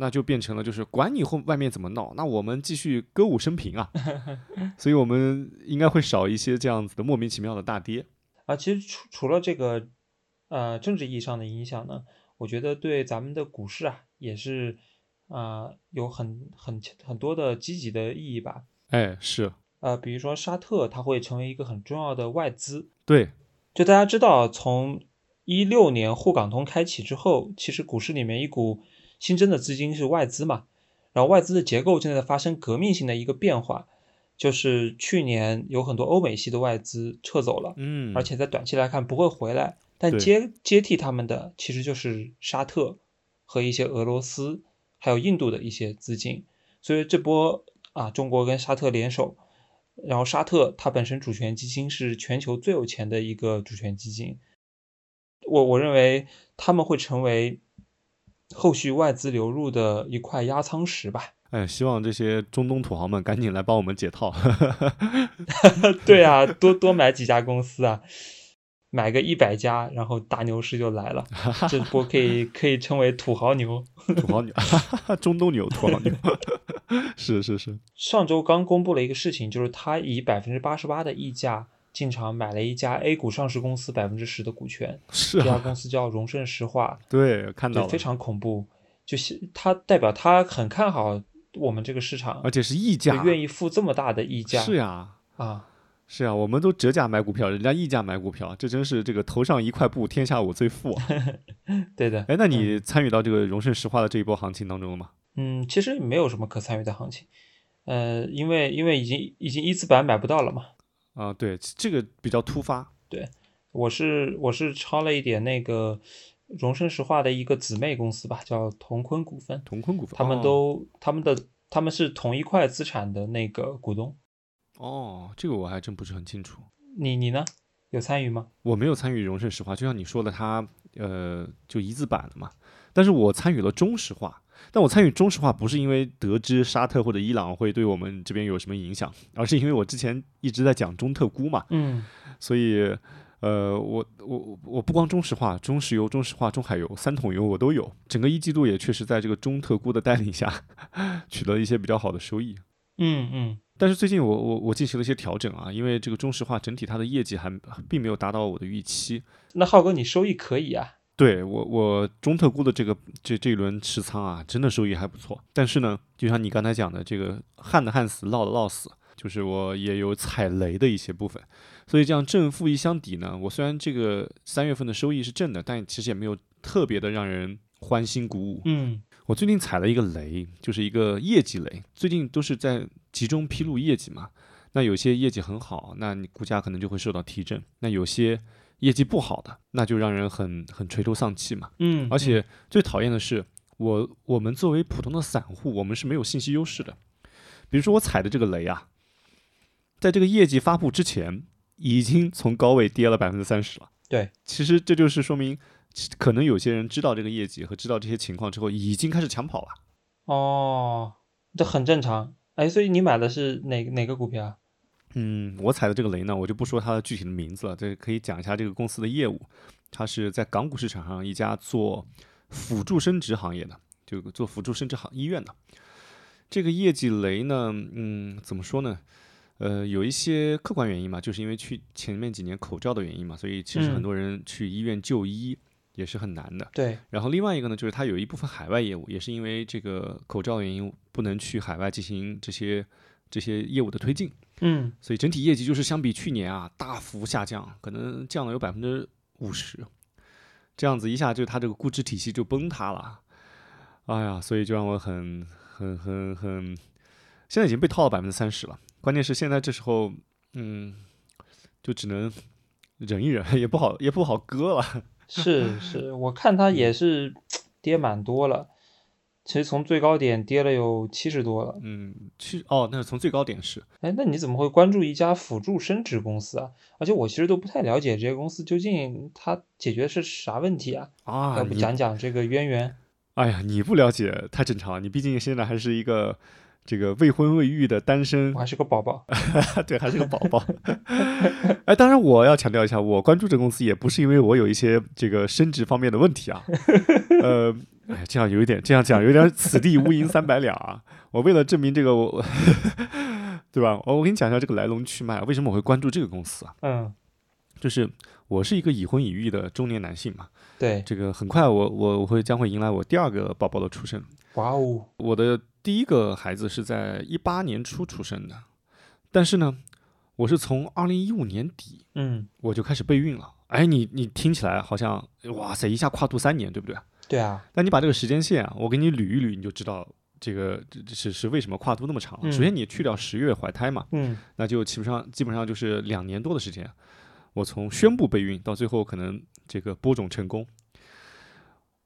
那就变成了就是管你后外面怎么闹，那我们继续歌舞升平啊。所以我们应该会少一些这样子的莫名其妙的大跌啊。其实除除了这个呃政治意义上的影响呢，我觉得对咱们的股市啊也是啊有很很很多的积极的意义吧。哎，是。呃，比如说沙特，它会成为一个很重要的外资。对，就大家知道，从一六年沪港通开启之后，其实股市里面一股新增的资金是外资嘛。然后外资的结构正在发生革命性的一个变化，就是去年有很多欧美系的外资撤走了，嗯，而且在短期来看不会回来，但接接替他们的其实就是沙特和一些俄罗斯还有印度的一些资金。所以这波啊，中国跟沙特联手。然后沙特它本身主权基金是全球最有钱的一个主权基金，我我认为他们会成为后续外资流入的一块压舱石吧。哎，希望这些中东土豪们赶紧来帮我们解套。对啊，多多买几家公司啊，买个一百家，然后大牛市就来了。这波可以可以称为土豪牛，土豪牛，中东牛，土豪牛。是是是，上周刚公布了一个事情，就是他以百分之八十八的溢价进场买了一家 A 股上市公司百分之十的股权，是这家公司叫荣盛石化，对，看到了，非常恐怖，就是他代表他很看好我们这个市场，而且是溢价，愿意付这么大的溢价，是呀，啊，是啊，我们都折价买股票，人家溢价买股票，这真是这个头上一块布，天下我最富啊，对的，哎，那你参与到这个荣盛石化的这一波行情当中了吗？嗯，其实没有什么可参与的行情，呃，因为因为已经已经一字板买不到了嘛。啊，对，这个比较突发。对，我是我是抄了一点那个荣盛石化的一个姊妹公司吧，叫同坤股份。同坤股份，他们都他们的他们是同一块资产的那个股东。哦，这个我还真不是很清楚。你你呢？有参与吗？我没有参与荣盛石化，就像你说的，它呃就一字板的嘛。但是我参与了中石化。但我参与中石化不是因为得知沙特或者伊朗会对我们这边有什么影响，而是因为我之前一直在讲中特估嘛，嗯，所以，呃，我我我不光中石化、中石油、中石化、中海油三桶油我都有，整个一季度也确实在这个中特估的带领下取得一些比较好的收益，嗯嗯，但是最近我我我进行了一些调整啊，因为这个中石化整体它的业绩还并没有达到我的预期。那浩哥你收益可以啊。对我，我中特估的这个这这一轮持仓啊，真的收益还不错。但是呢，就像你刚才讲的，这个旱的旱死，涝的涝死，就是我也有踩雷的一些部分。所以这样正负一相抵呢，我虽然这个三月份的收益是正的，但其实也没有特别的让人欢欣鼓舞。嗯，我最近踩了一个雷，就是一个业绩雷。最近都是在集中披露业绩嘛，那有些业绩很好，那你股价可能就会受到提振；那有些业绩不好的，那就让人很很垂头丧气嘛。嗯，而且最讨厌的是，我我们作为普通的散户，我们是没有信息优势的。比如说我踩的这个雷啊，在这个业绩发布之前，已经从高位跌了百分之三十了。对，其实这就是说明，可能有些人知道这个业绩和知道这些情况之后，已经开始抢跑了。哦，这很正常。哎，所以你买的是哪哪个股票啊？嗯，我踩的这个雷呢，我就不说它的具体的名字了，这可以讲一下这个公司的业务。它是在港股市场上一家做辅助生殖行业的，就做辅助生殖行医院的。这个业绩雷呢，嗯，怎么说呢？呃，有一些客观原因嘛，就是因为去前面几年口罩的原因嘛，所以其实很嗯多人去医院就医也是很难的。对，然后另外一个呢，就是它有一部分海外业务，也是因为这个口罩原因，不能去海外进行这些这些业务的推进，嗯，所以整体业绩就是相比去年啊大幅下降，可能降了有百分之五十，这样子一下就它这个估值体系就崩塌了，哎呀，所以就让我很很很很，现在已经被套了百分之三十了，关键是现在这时候，嗯，就只能忍一忍，也不好也不好割了。是是，我看它也是 跌蛮多了，其实从最高点跌了有七十多了。嗯，七哦，那是从最高点是，哎，那你怎么会关注一家辅助生殖公司啊？而且我其实都不太了解这些公司究竟它解决的是啥问题啊？啊，要不讲讲这个渊源？哎呀，你不了解太正常，你毕竟现在还是一个这个未婚未育的单身我，还是个宝宝。对，还是个宝宝。哎，当然我要强调一下，我关注这公司也不是因为我有一些这个生殖方面的问题啊，呃，哎，这样有一点这样讲有点此地无银三百两啊。我为了证明这个我，对吧？我我给你讲一下这个来龙去脉啊，为什么我会关注这个公司啊？嗯，就是我是一个已婚已育的中年男性嘛，对，这个很快我我我会将会迎来我第二个宝宝的出生。哇哦，我的第一个孩子是在一八年初出生的，但是呢，我是从二零一五年底嗯，我就开始备孕了。哎，你你听起来好像哇塞，一下跨度三年，对不对？对啊，那你把这个时间线啊，我给你捋一捋，你就知道这个是是为什么跨度那么长了。嗯首先，你去掉十月怀胎嘛，嗯那就基本上基本上就是两年多的时间。我从宣布备孕到最后可能这个播种成功，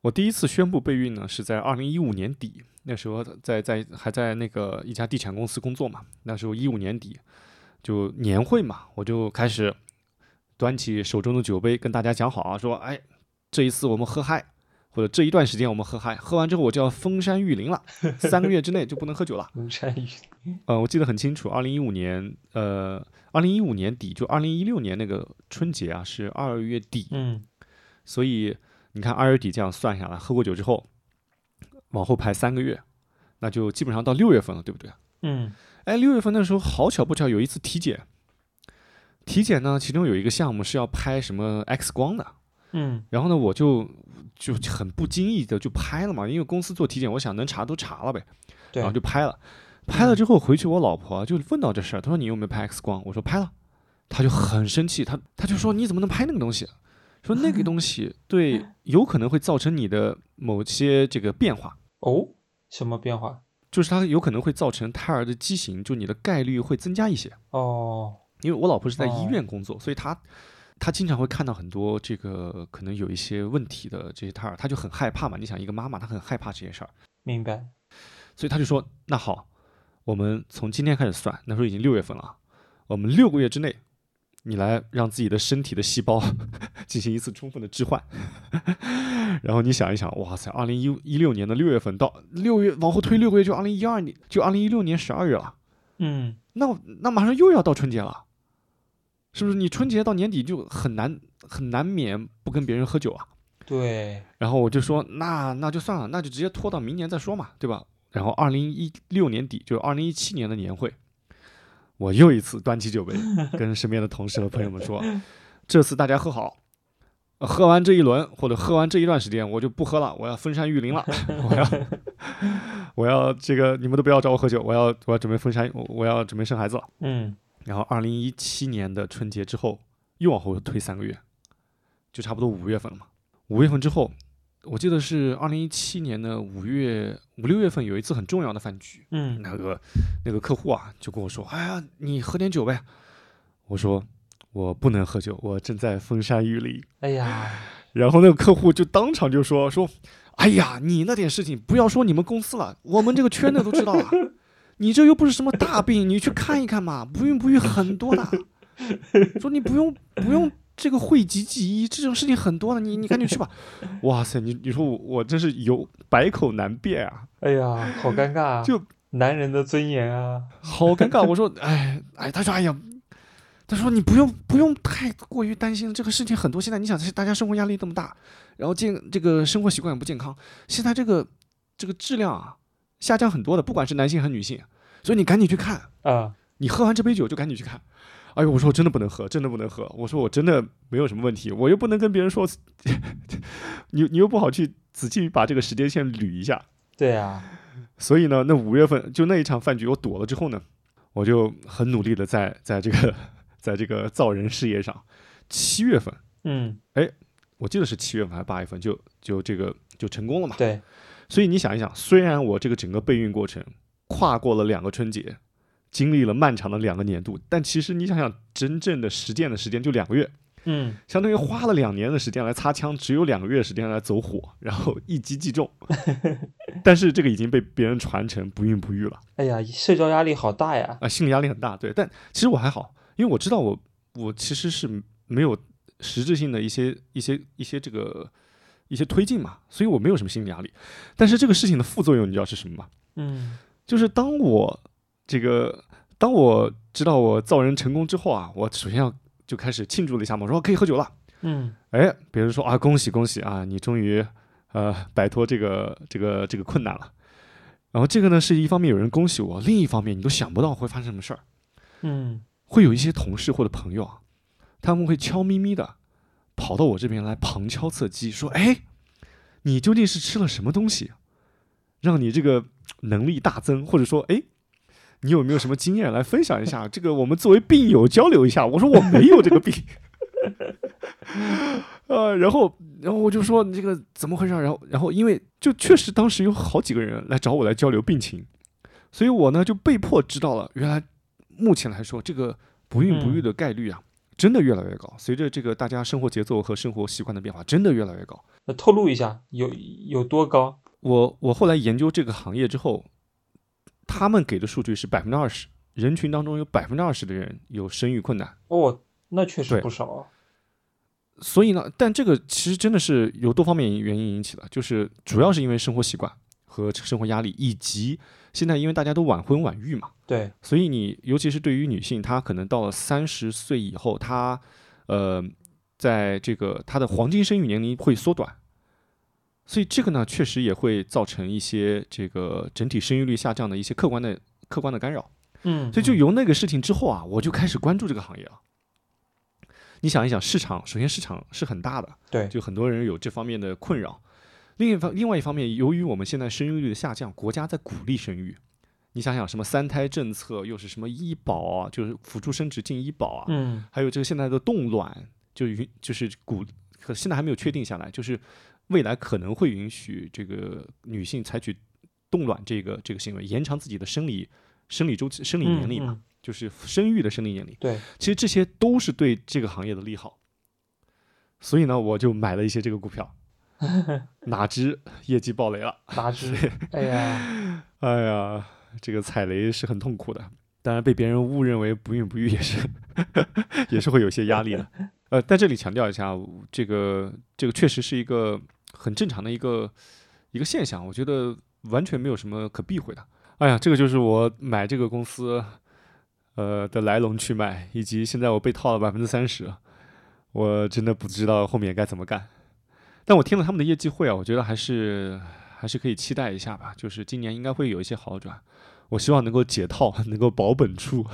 我第一次宣布备孕呢是在二零一五年底，那时候在在还在那个一家地产公司工作嘛，那时候一五年底就年会嘛，我就开始端起手中的酒杯跟大家讲好啊，说哎这一次我们喝嗨，或者这一段时间我们喝嗨，喝完之后我就要封山育林了，三个月之内就不能喝酒了。封山育林，呃，我记得很清楚，二零一五年，呃，二零一五年底，就二零一六年那个春节啊，是二月底，嗯所以你看二月底这样算下来，喝过酒之后，往后排三个月，那就基本上到六月份了，对不对？嗯哎，六月份那时候，好巧不巧有一次体检，体检呢，其中有一个项目是要拍什么 X 光的，嗯然后呢，我就就很不经意的就拍了嘛，因为公司做体检，我想能查都查了呗，对然后就拍了。拍了之后回去，我老婆就问到这事儿，她说你有没有拍 X 光？我说拍了，她就很生气，她她就说你怎么能拍那个东西？说那个东西 对有可能会造成你的某些这个变化，哦，什么变化？就是它有可能会造成胎儿的畸形，就你的概率会增加一些。哦，因为我老婆是在医哦院工作，所以她她经常会看到很多这个可能有一些问题的这些胎儿，她就很害怕嘛。你想一个妈妈，她很害怕这些事儿，明白。所以她就说：“那好，我们从今天开始算，那时候已经六月份了啊，我们六个月之内，你来让自己的身体的细胞 进行一次充分的置换。然后你想一想，哇塞，二零一一六年的六月份到六月往后推六个月，就二零一二年，就二零一六年十二月了。嗯那那马上又要到春节了，是不是？你春节到年底就很难很难免不跟别人喝酒啊。对，然后我就说，那那就算了，那就直接拖到明年再说嘛，对吧？然后二零一六年底，就是二零一七年的年会，我又一次端起酒杯，跟身边的同事和朋友们说，这次大家喝好。呃喝完这一轮或者喝完这一段时间，我就不喝了，我要封山育林了，我要 我要这个你们都不要找我喝酒，我要我要准备封山，我我要准备生孩子了。嗯然后二零一七年的春节之后，又往后推三个月，就差不多五月份了嘛。五月份之后，我记得是二零一七年的五月五六月份有一次很重要的饭局，嗯那个那个客户啊就跟我说：“哎呀，你喝点酒呗。”我说：“我不能喝酒，我正在风沙雨里。哎呀，”然后那个客户就当场就说：“说，哎呀，你那点事情不要说你们公司了，我们这个圈的都知道了。你这又不是什么大病，你去看一看嘛，不孕不育很多的。说你不用不用这个讳疾忌医，这种事情很多的，你你赶紧去吧。哇塞，你你说我我真是有百口难辩啊。”哎呀，好尴尬啊！就男人的尊严啊！好尴尬。我说，哎哎，他说，哎呀，他说你不用不用太过于担心这个事情很多。现在你想，大家生活压力这么大，然后健这个生活习惯也不健康，现在这个这个质量啊下降很多的，不管是男性还是女性，所以你赶紧去看，啊，你喝完这杯酒就赶紧去看。哎呦，我说我真的不能喝，真的不能喝。我说我真的没有什么问题，我又不能跟别人说，你你又不好去仔细把这个时间线捋一下。对啊，所以呢，那五月份就那一场饭局，我躲了之后呢，我就很努力的在在这个在这个造人事业上，七月份，嗯，哎我记得是七月份还是八月份，就就这个就成功了嘛。对，所以你想一想，虽然我这个整个备孕过程跨过了两个春节，经历了漫长的两个年度，但其实你想想，真正的实践的时间就两个月，嗯，相当于花了两年的时间来擦枪，只有两个月时间来走火，然后一击即中。但是这个已经被别人传承不孕不育了。哎呀，社交压力好大呀！啊，心理压力很大，对。但其实我还好，因为我知道我我其实是没有实质性的一些一些一些这个一些推进嘛，所以我没有什么心理压力。但是这个事情的副作用，你知道是什么吗？嗯就是当我这个当我知道我造人成功之后啊，我首先要就开始庆祝了一下嘛，我说可以喝酒了。嗯哎，别人说啊，恭喜恭喜啊，你终于呃摆脱这个这个这个困难了。然后这个呢是一方面有人恭喜我，另一方面你都想不到会发生什么事儿。嗯会有一些同事或者朋友啊，他们会悄咪咪的跑到我这边来旁敲侧击，说：“哎，你究竟是吃了什么东西，让你这个能力大增？或者说，哎，你有没有什么经验来分享一下？这个我们作为病友交流一下。”我说：“我没有这个病。”呃，然后，然后我就说：“你这个怎么回事？”然后，然后因为就确实当时有好几个人来找我来交流病情，所以我呢就被迫知道了，原来目前来说，这个不孕不育的概率啊，真的越来越高。随着这个大家生活节奏和生活习惯的变化，真的越来越高。那透露一下，有有多高？我我后来研究这个行业之后，他们给的数据是百分之二十，人群当中有百分之二十的人有生育困难。哦，那确实不少啊。所以呢，但这个其实真的是由多方面原因引起的，就是主要是因为生活习惯和生活压力，以及现在因为大家都晚婚晚育嘛，对，所以你尤其是对于女性，她可能到了三十岁以后，她呃，在这个她的黄金生育年龄会缩短，所以这个呢，确实也会造成一些这个整体生育率下降的一些客观的客观的干扰。嗯，所以就由那个事情之后啊，我就开始关注这个行业了。你想一想，市场首先市场是很大的，对，就很多人有这方面的困扰。另一方另外一方面，由于我们现在生育率的下降，国家在鼓励生育。你想想，什么三胎政策，又是什么医保啊，就是辅助生殖进医保啊，嗯还有这个现在的冻卵，就允就是鼓，可现在还没有确定下来，就是未来可能会允许这个女性采取冻卵这个这个行为，延长自己的生理生理周期、生理年龄嘛，嗯嗯就是生育的生理年龄。对，其实这些都是对这个行业的利好。所以呢，我就买了一些这个股票，哪知业绩爆雷了。哪知，哎呀，哎呀，这个踩雷是很痛苦的。当然，被别人误认为不孕不育也是 也是会有些压力的。呃，在这里强调一下，这个这个确实是一个很正常的一个一个现象，我觉得完全没有什么可避讳的。哎呀，这个就是我买这个公司呃的来龙去脉，以及现在我被套了百分之三十，我真的不知道后面该怎么干。但我听了他们的业绩会啊，我觉得还是还是可以期待一下吧，就是今年应该会有一些好转。我希望能够解套，能够保本出，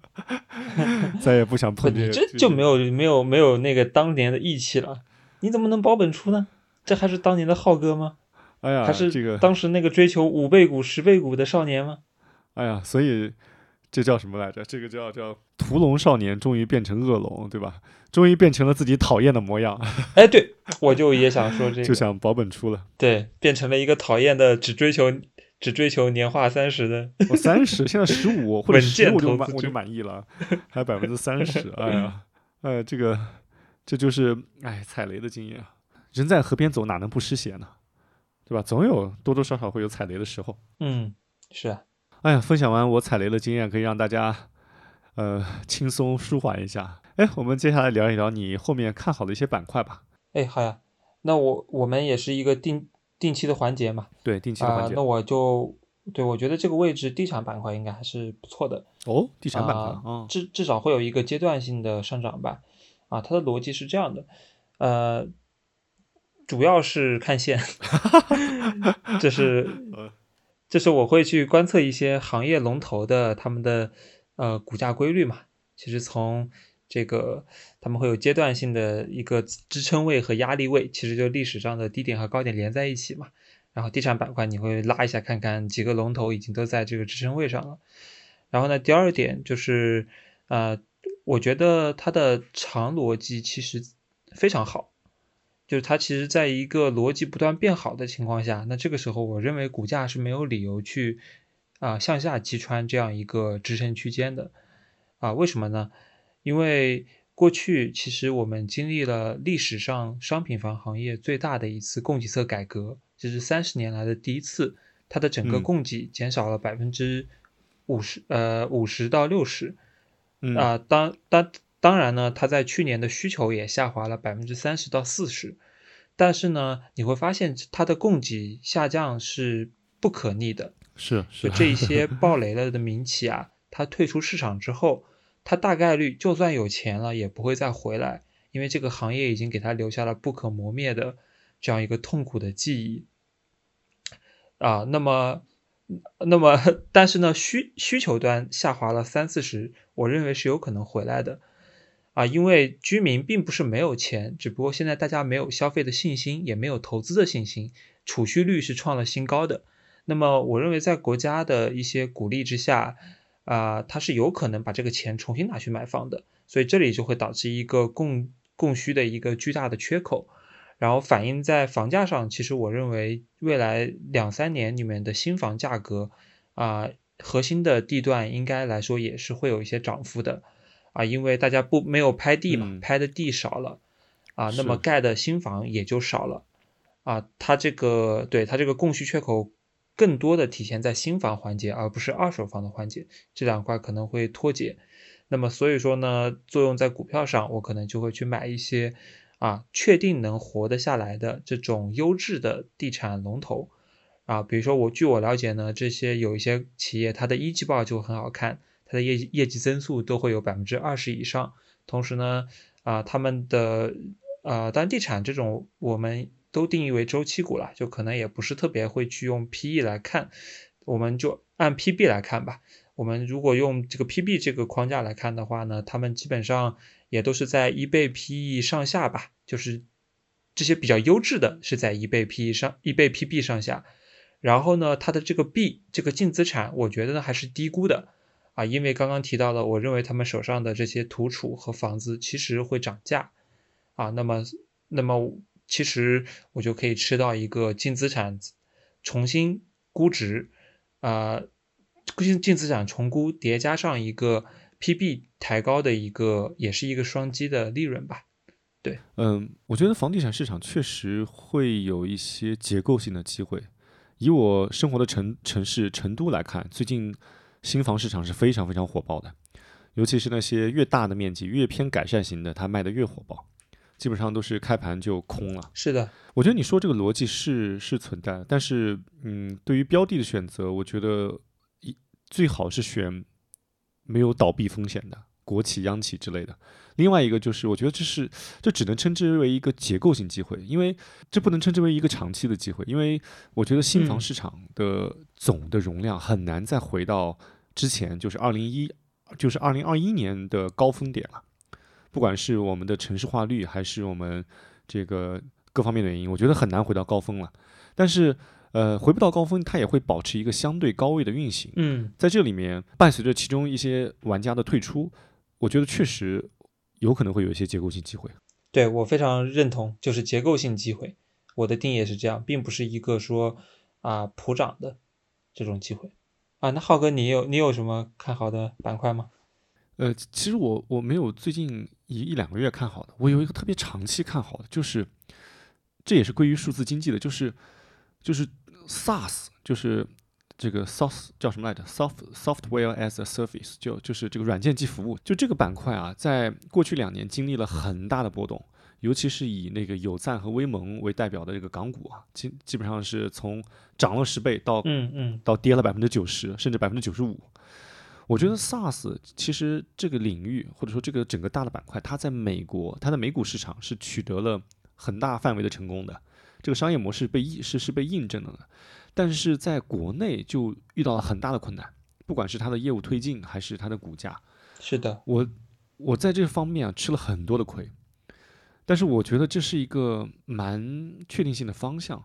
再也不想，碰这个。这就没有没有没有那个当年的义气了。你怎么能保本出呢？这还是当年的浩哥吗？哎呀，还是这个，当时那个追求五倍股、十倍股的少年吗？哎呀，所以这叫什么来着？这个叫叫屠龙少年终于变成恶龙，对吧？终于变成了自己讨厌的模样，哎，对我就也想说这个，就想保本出了。对，变成了一个讨厌的，只追求只追求年化三十的。我三十，现在十五 或者十我就满我就满意了，还百分之三十，哎呀，哎，这个这就是哎踩雷的经验啊。人在河边走，哪能不湿鞋呢？对吧？总有多多少少会有踩雷的时候。嗯，是啊，哎呀，分享完我踩雷的经验，可以让大家呃轻松舒缓一下。哎，我们接下来聊一聊你后面看好的一些板块吧。哎，好呀，那我我们也是一个定定期的环节嘛，对，定期的啊、环节。那我就对我觉得这个位置地产板块应该还是不错的，哦，地产板块啊啊，至至少会有一个阶段性的上涨吧。啊，它的逻辑是这样的，呃，主要是看线，这是就是我会去观测一些行业龙头的他们的呃股价规律嘛。其实从这个他们会有阶段性的一个支撑位和压力位，其实就历史上的低点和高点连在一起嘛。然后地产板块你会拉一下看看几个龙头已经都在这个支撑位上了。然后呢，第二点就是呃，我觉得它的长逻辑其实非常好，就是它其实在一个逻辑不断变好的情况下，那这个时候我认为股价是没有理由去啊、向下击穿这样一个支撑区间的。啊、为什么呢？因为过去其实我们经历了历史上商品房行业最大的一次供给侧改革，这是三十年来的第一次，它的整个嗯。供给减少了百分之五十，呃五十到六十，嗯。啊、当当当然呢，它在去年的需求也下滑了百分之三十到四十，但是呢，你会发现它的供给下降是不可逆的。是是这一些爆雷了的民企啊，它退出市场之后，它大概率就算有钱了，也不会再回来，因为这个行业已经给它留下了不可磨灭的这样一个痛苦的记忆。啊，那么，那么，但是呢，需需求端下滑了三四十，我认为是有可能回来的。啊，因为居民并不是没有钱，只不过现在大家没有消费的信心，也没有投资的信心，储蓄率是创了新高的。那么，我认为在国家的一些鼓励之下，啊、它是有可能把这个钱重新拿去买房的，所以这里就会导致一个供供需的一个巨大的缺口，然后反映在房价上。其实我认为未来两三年里面的新房价格，啊、核心的地段应该来说也是会有一些涨幅的，啊，因为大家不没有拍地嘛，嗯。拍的地少了，啊，那么盖的新房也就少了，啊，它这个对它这个供需缺口更多的体现在新房环节，而不是二手房的环节，这两块可能会脱节。那么所以说呢，作用在股票上，我可能就会去买一些啊，确定能活得下来的这种优质的地产龙头。啊，比如说我据我了解呢，这些有一些企业它的一季报就很好看，它的业绩业绩增速都会有百分之二十以上，同时呢，啊，他们的呃，当然地产这种我们都定义为周期股了，就可能也不是特别会去用 PE 来看，我们就按 PB 来看吧。我们如果用这个 PB 这个框架来看的话呢，他们基本上也都是在一倍 PE 上下吧，就是这些比较优质的是在一倍 PE 上一倍 PB 上下，然后呢，它的这个 B 这个净资产，我觉得呢还是低估的啊，因为刚刚提到了，我认为他们手上的这些土储和房子其实会涨价啊，那么那么其实我就可以吃到一个净资产重新估值啊。净净资产重估叠加上一个 PB 抬高的一个，也是一个双击的利润吧。对嗯，我觉得房地产市场确实会有一些结构性的机会。以我生活的城城市成都来看，最近新房市场是非常非常火爆的，尤其是那些越大的面积、越偏改善型的，它卖的越火爆，基本上都是开盘就空了。是的，我觉得你说这个逻辑是是存在的，但是嗯，对于标的的选择，我觉得一最好是选没有倒闭风险的国企、央企之类的。另外一个就是，我觉得这是这只能称之为一个结构性机会，因为这不能称之为一个长期的机会，因为我觉得新房嗯市场的总的容量很难再回到之前，就是二零一，就是二零二一年的高峰点了。不管是我们的城市化率，还是我们这个各方面的原因，我觉得很难回到高峰了。但是，呃，回不到高峰，它也会保持一个相对高位的运行。嗯，在这里面，伴随着其中一些玩家的退出，我觉得确实有可能会有一些结构性机会。对我非常认同，就是结构性机会。我的定义也是这样，并不是一个说啊普涨的这种机会啊。那浩哥，你有你有什么看好的板块吗？呃，其实我我没有最近一一两个月看好的，我有一个特别长期看好的，就是这也是归于数字经济的，就是就是 SaaS，就是这个 SaaS 叫什么来着？Soft Software as a Service，就就是这个软件即服务。就这个板块啊，在过去两年经历了很大的波动，尤其是以那个友赞和威盟为代表的这个港股啊，基基本上是从涨了十倍到嗯嗯。到跌了百分之九十，甚至百分之九十五。我觉得 SaaS 其实这个领域或者说这个整个大的板块，它在美国它的美股市场是取得了很大范围的成功的，这个商业模式被印是是被印证了的，但是在国内就遇到了很大的困难，不管是它的业务推进还是它的股价，是的，我我在这方面啊吃了很多的亏，但是我觉得这是一个蛮确定性的方向，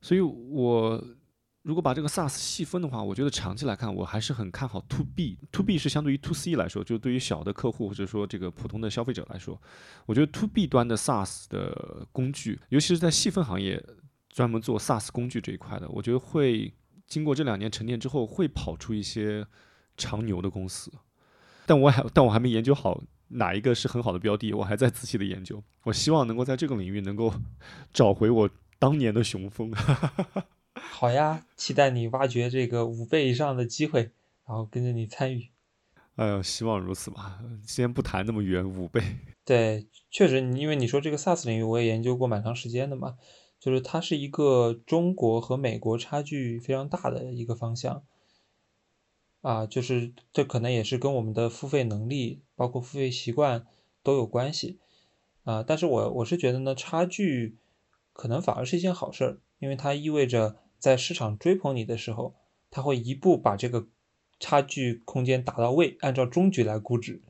所以我如果把这个 SaaS 细分的话，我觉得长期来看我还是很看好 To B。To B 是相对于 To C 来说，就对于小的客户或者说这个普通的消费者来说，我觉得 To B 端的 SaaS 的工具，尤其是在细分行业专门做 SaaS 工具这一块的，我觉得会经过这两年沉淀之后，会跑出一些长牛的公司。但我还但我还没研究好哪一个是很好的标的，我还在仔细的研究。我希望能够在这个领域能够找回我当年的雄风。好呀，期待你挖掘这个五倍以上的机会，然后跟着你参与。哎呦，希望如此吧。先不谈那么远，五倍。对，确实，因为你说这个 SaaS 领域，我也研究过蛮长时间的嘛，就是它是一个中国和美国差距非常大的一个方向。啊，就是这可能也是跟我们的付费能力，包括付费习惯都有关系。啊，但是我我是觉得呢，差距可能反而是一件好事儿，因为它意味着在市场追捧你的时候，它会一步把这个差距空间打到位，按照中局来估值。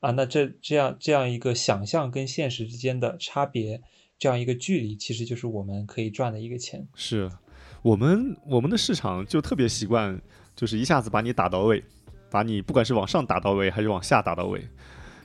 啊，那这这样这样一个想象跟现实之间的差别，这样一个距离，其实就是我们可以赚的一个钱。是我们我们的市场就特别习惯，就是一下子把你打到位，把你不管是往上打到位还是往下打到位。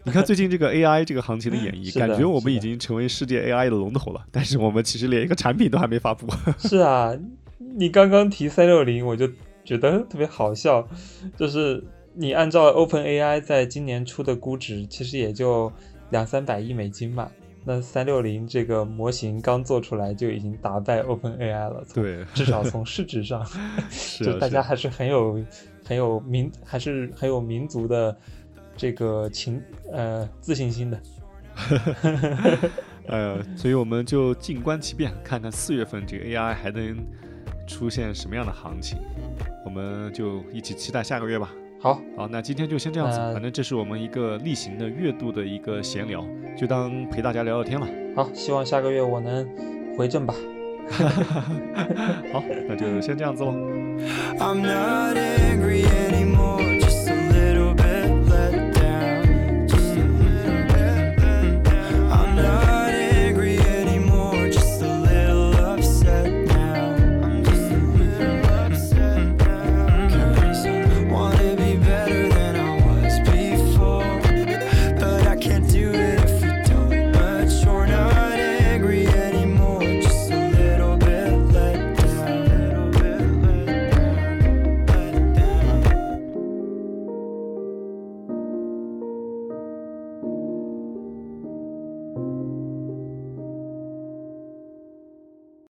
你看最近这个 AI 这个行情的演绎，感觉我们已经成为世界 AI 的龙头了，但是我们其实连一个产品都还没发布。是啊，你刚刚提三六零，我就觉得特别好笑，就是你按照 OpenAI 在今年出的估值，其实也就两三百亿美金嘛。那三六零这个模型刚做出来就已经打败 OpenAI 了，对，至少从市值上，是啊就大家还是很有很有民还是很有民族的这个情呃自信心的。呃，所以我们就静观其变，看看四月份这个 AI 还能出现什么样的行情，我们就一起期待下个月吧。好，好，那今天就先这样子，那反正这是我们一个例行的月度的一个闲聊，就当陪大家聊聊天了。好，希望下个月我能回正吧。好，那就先这样子喽。I'm not angry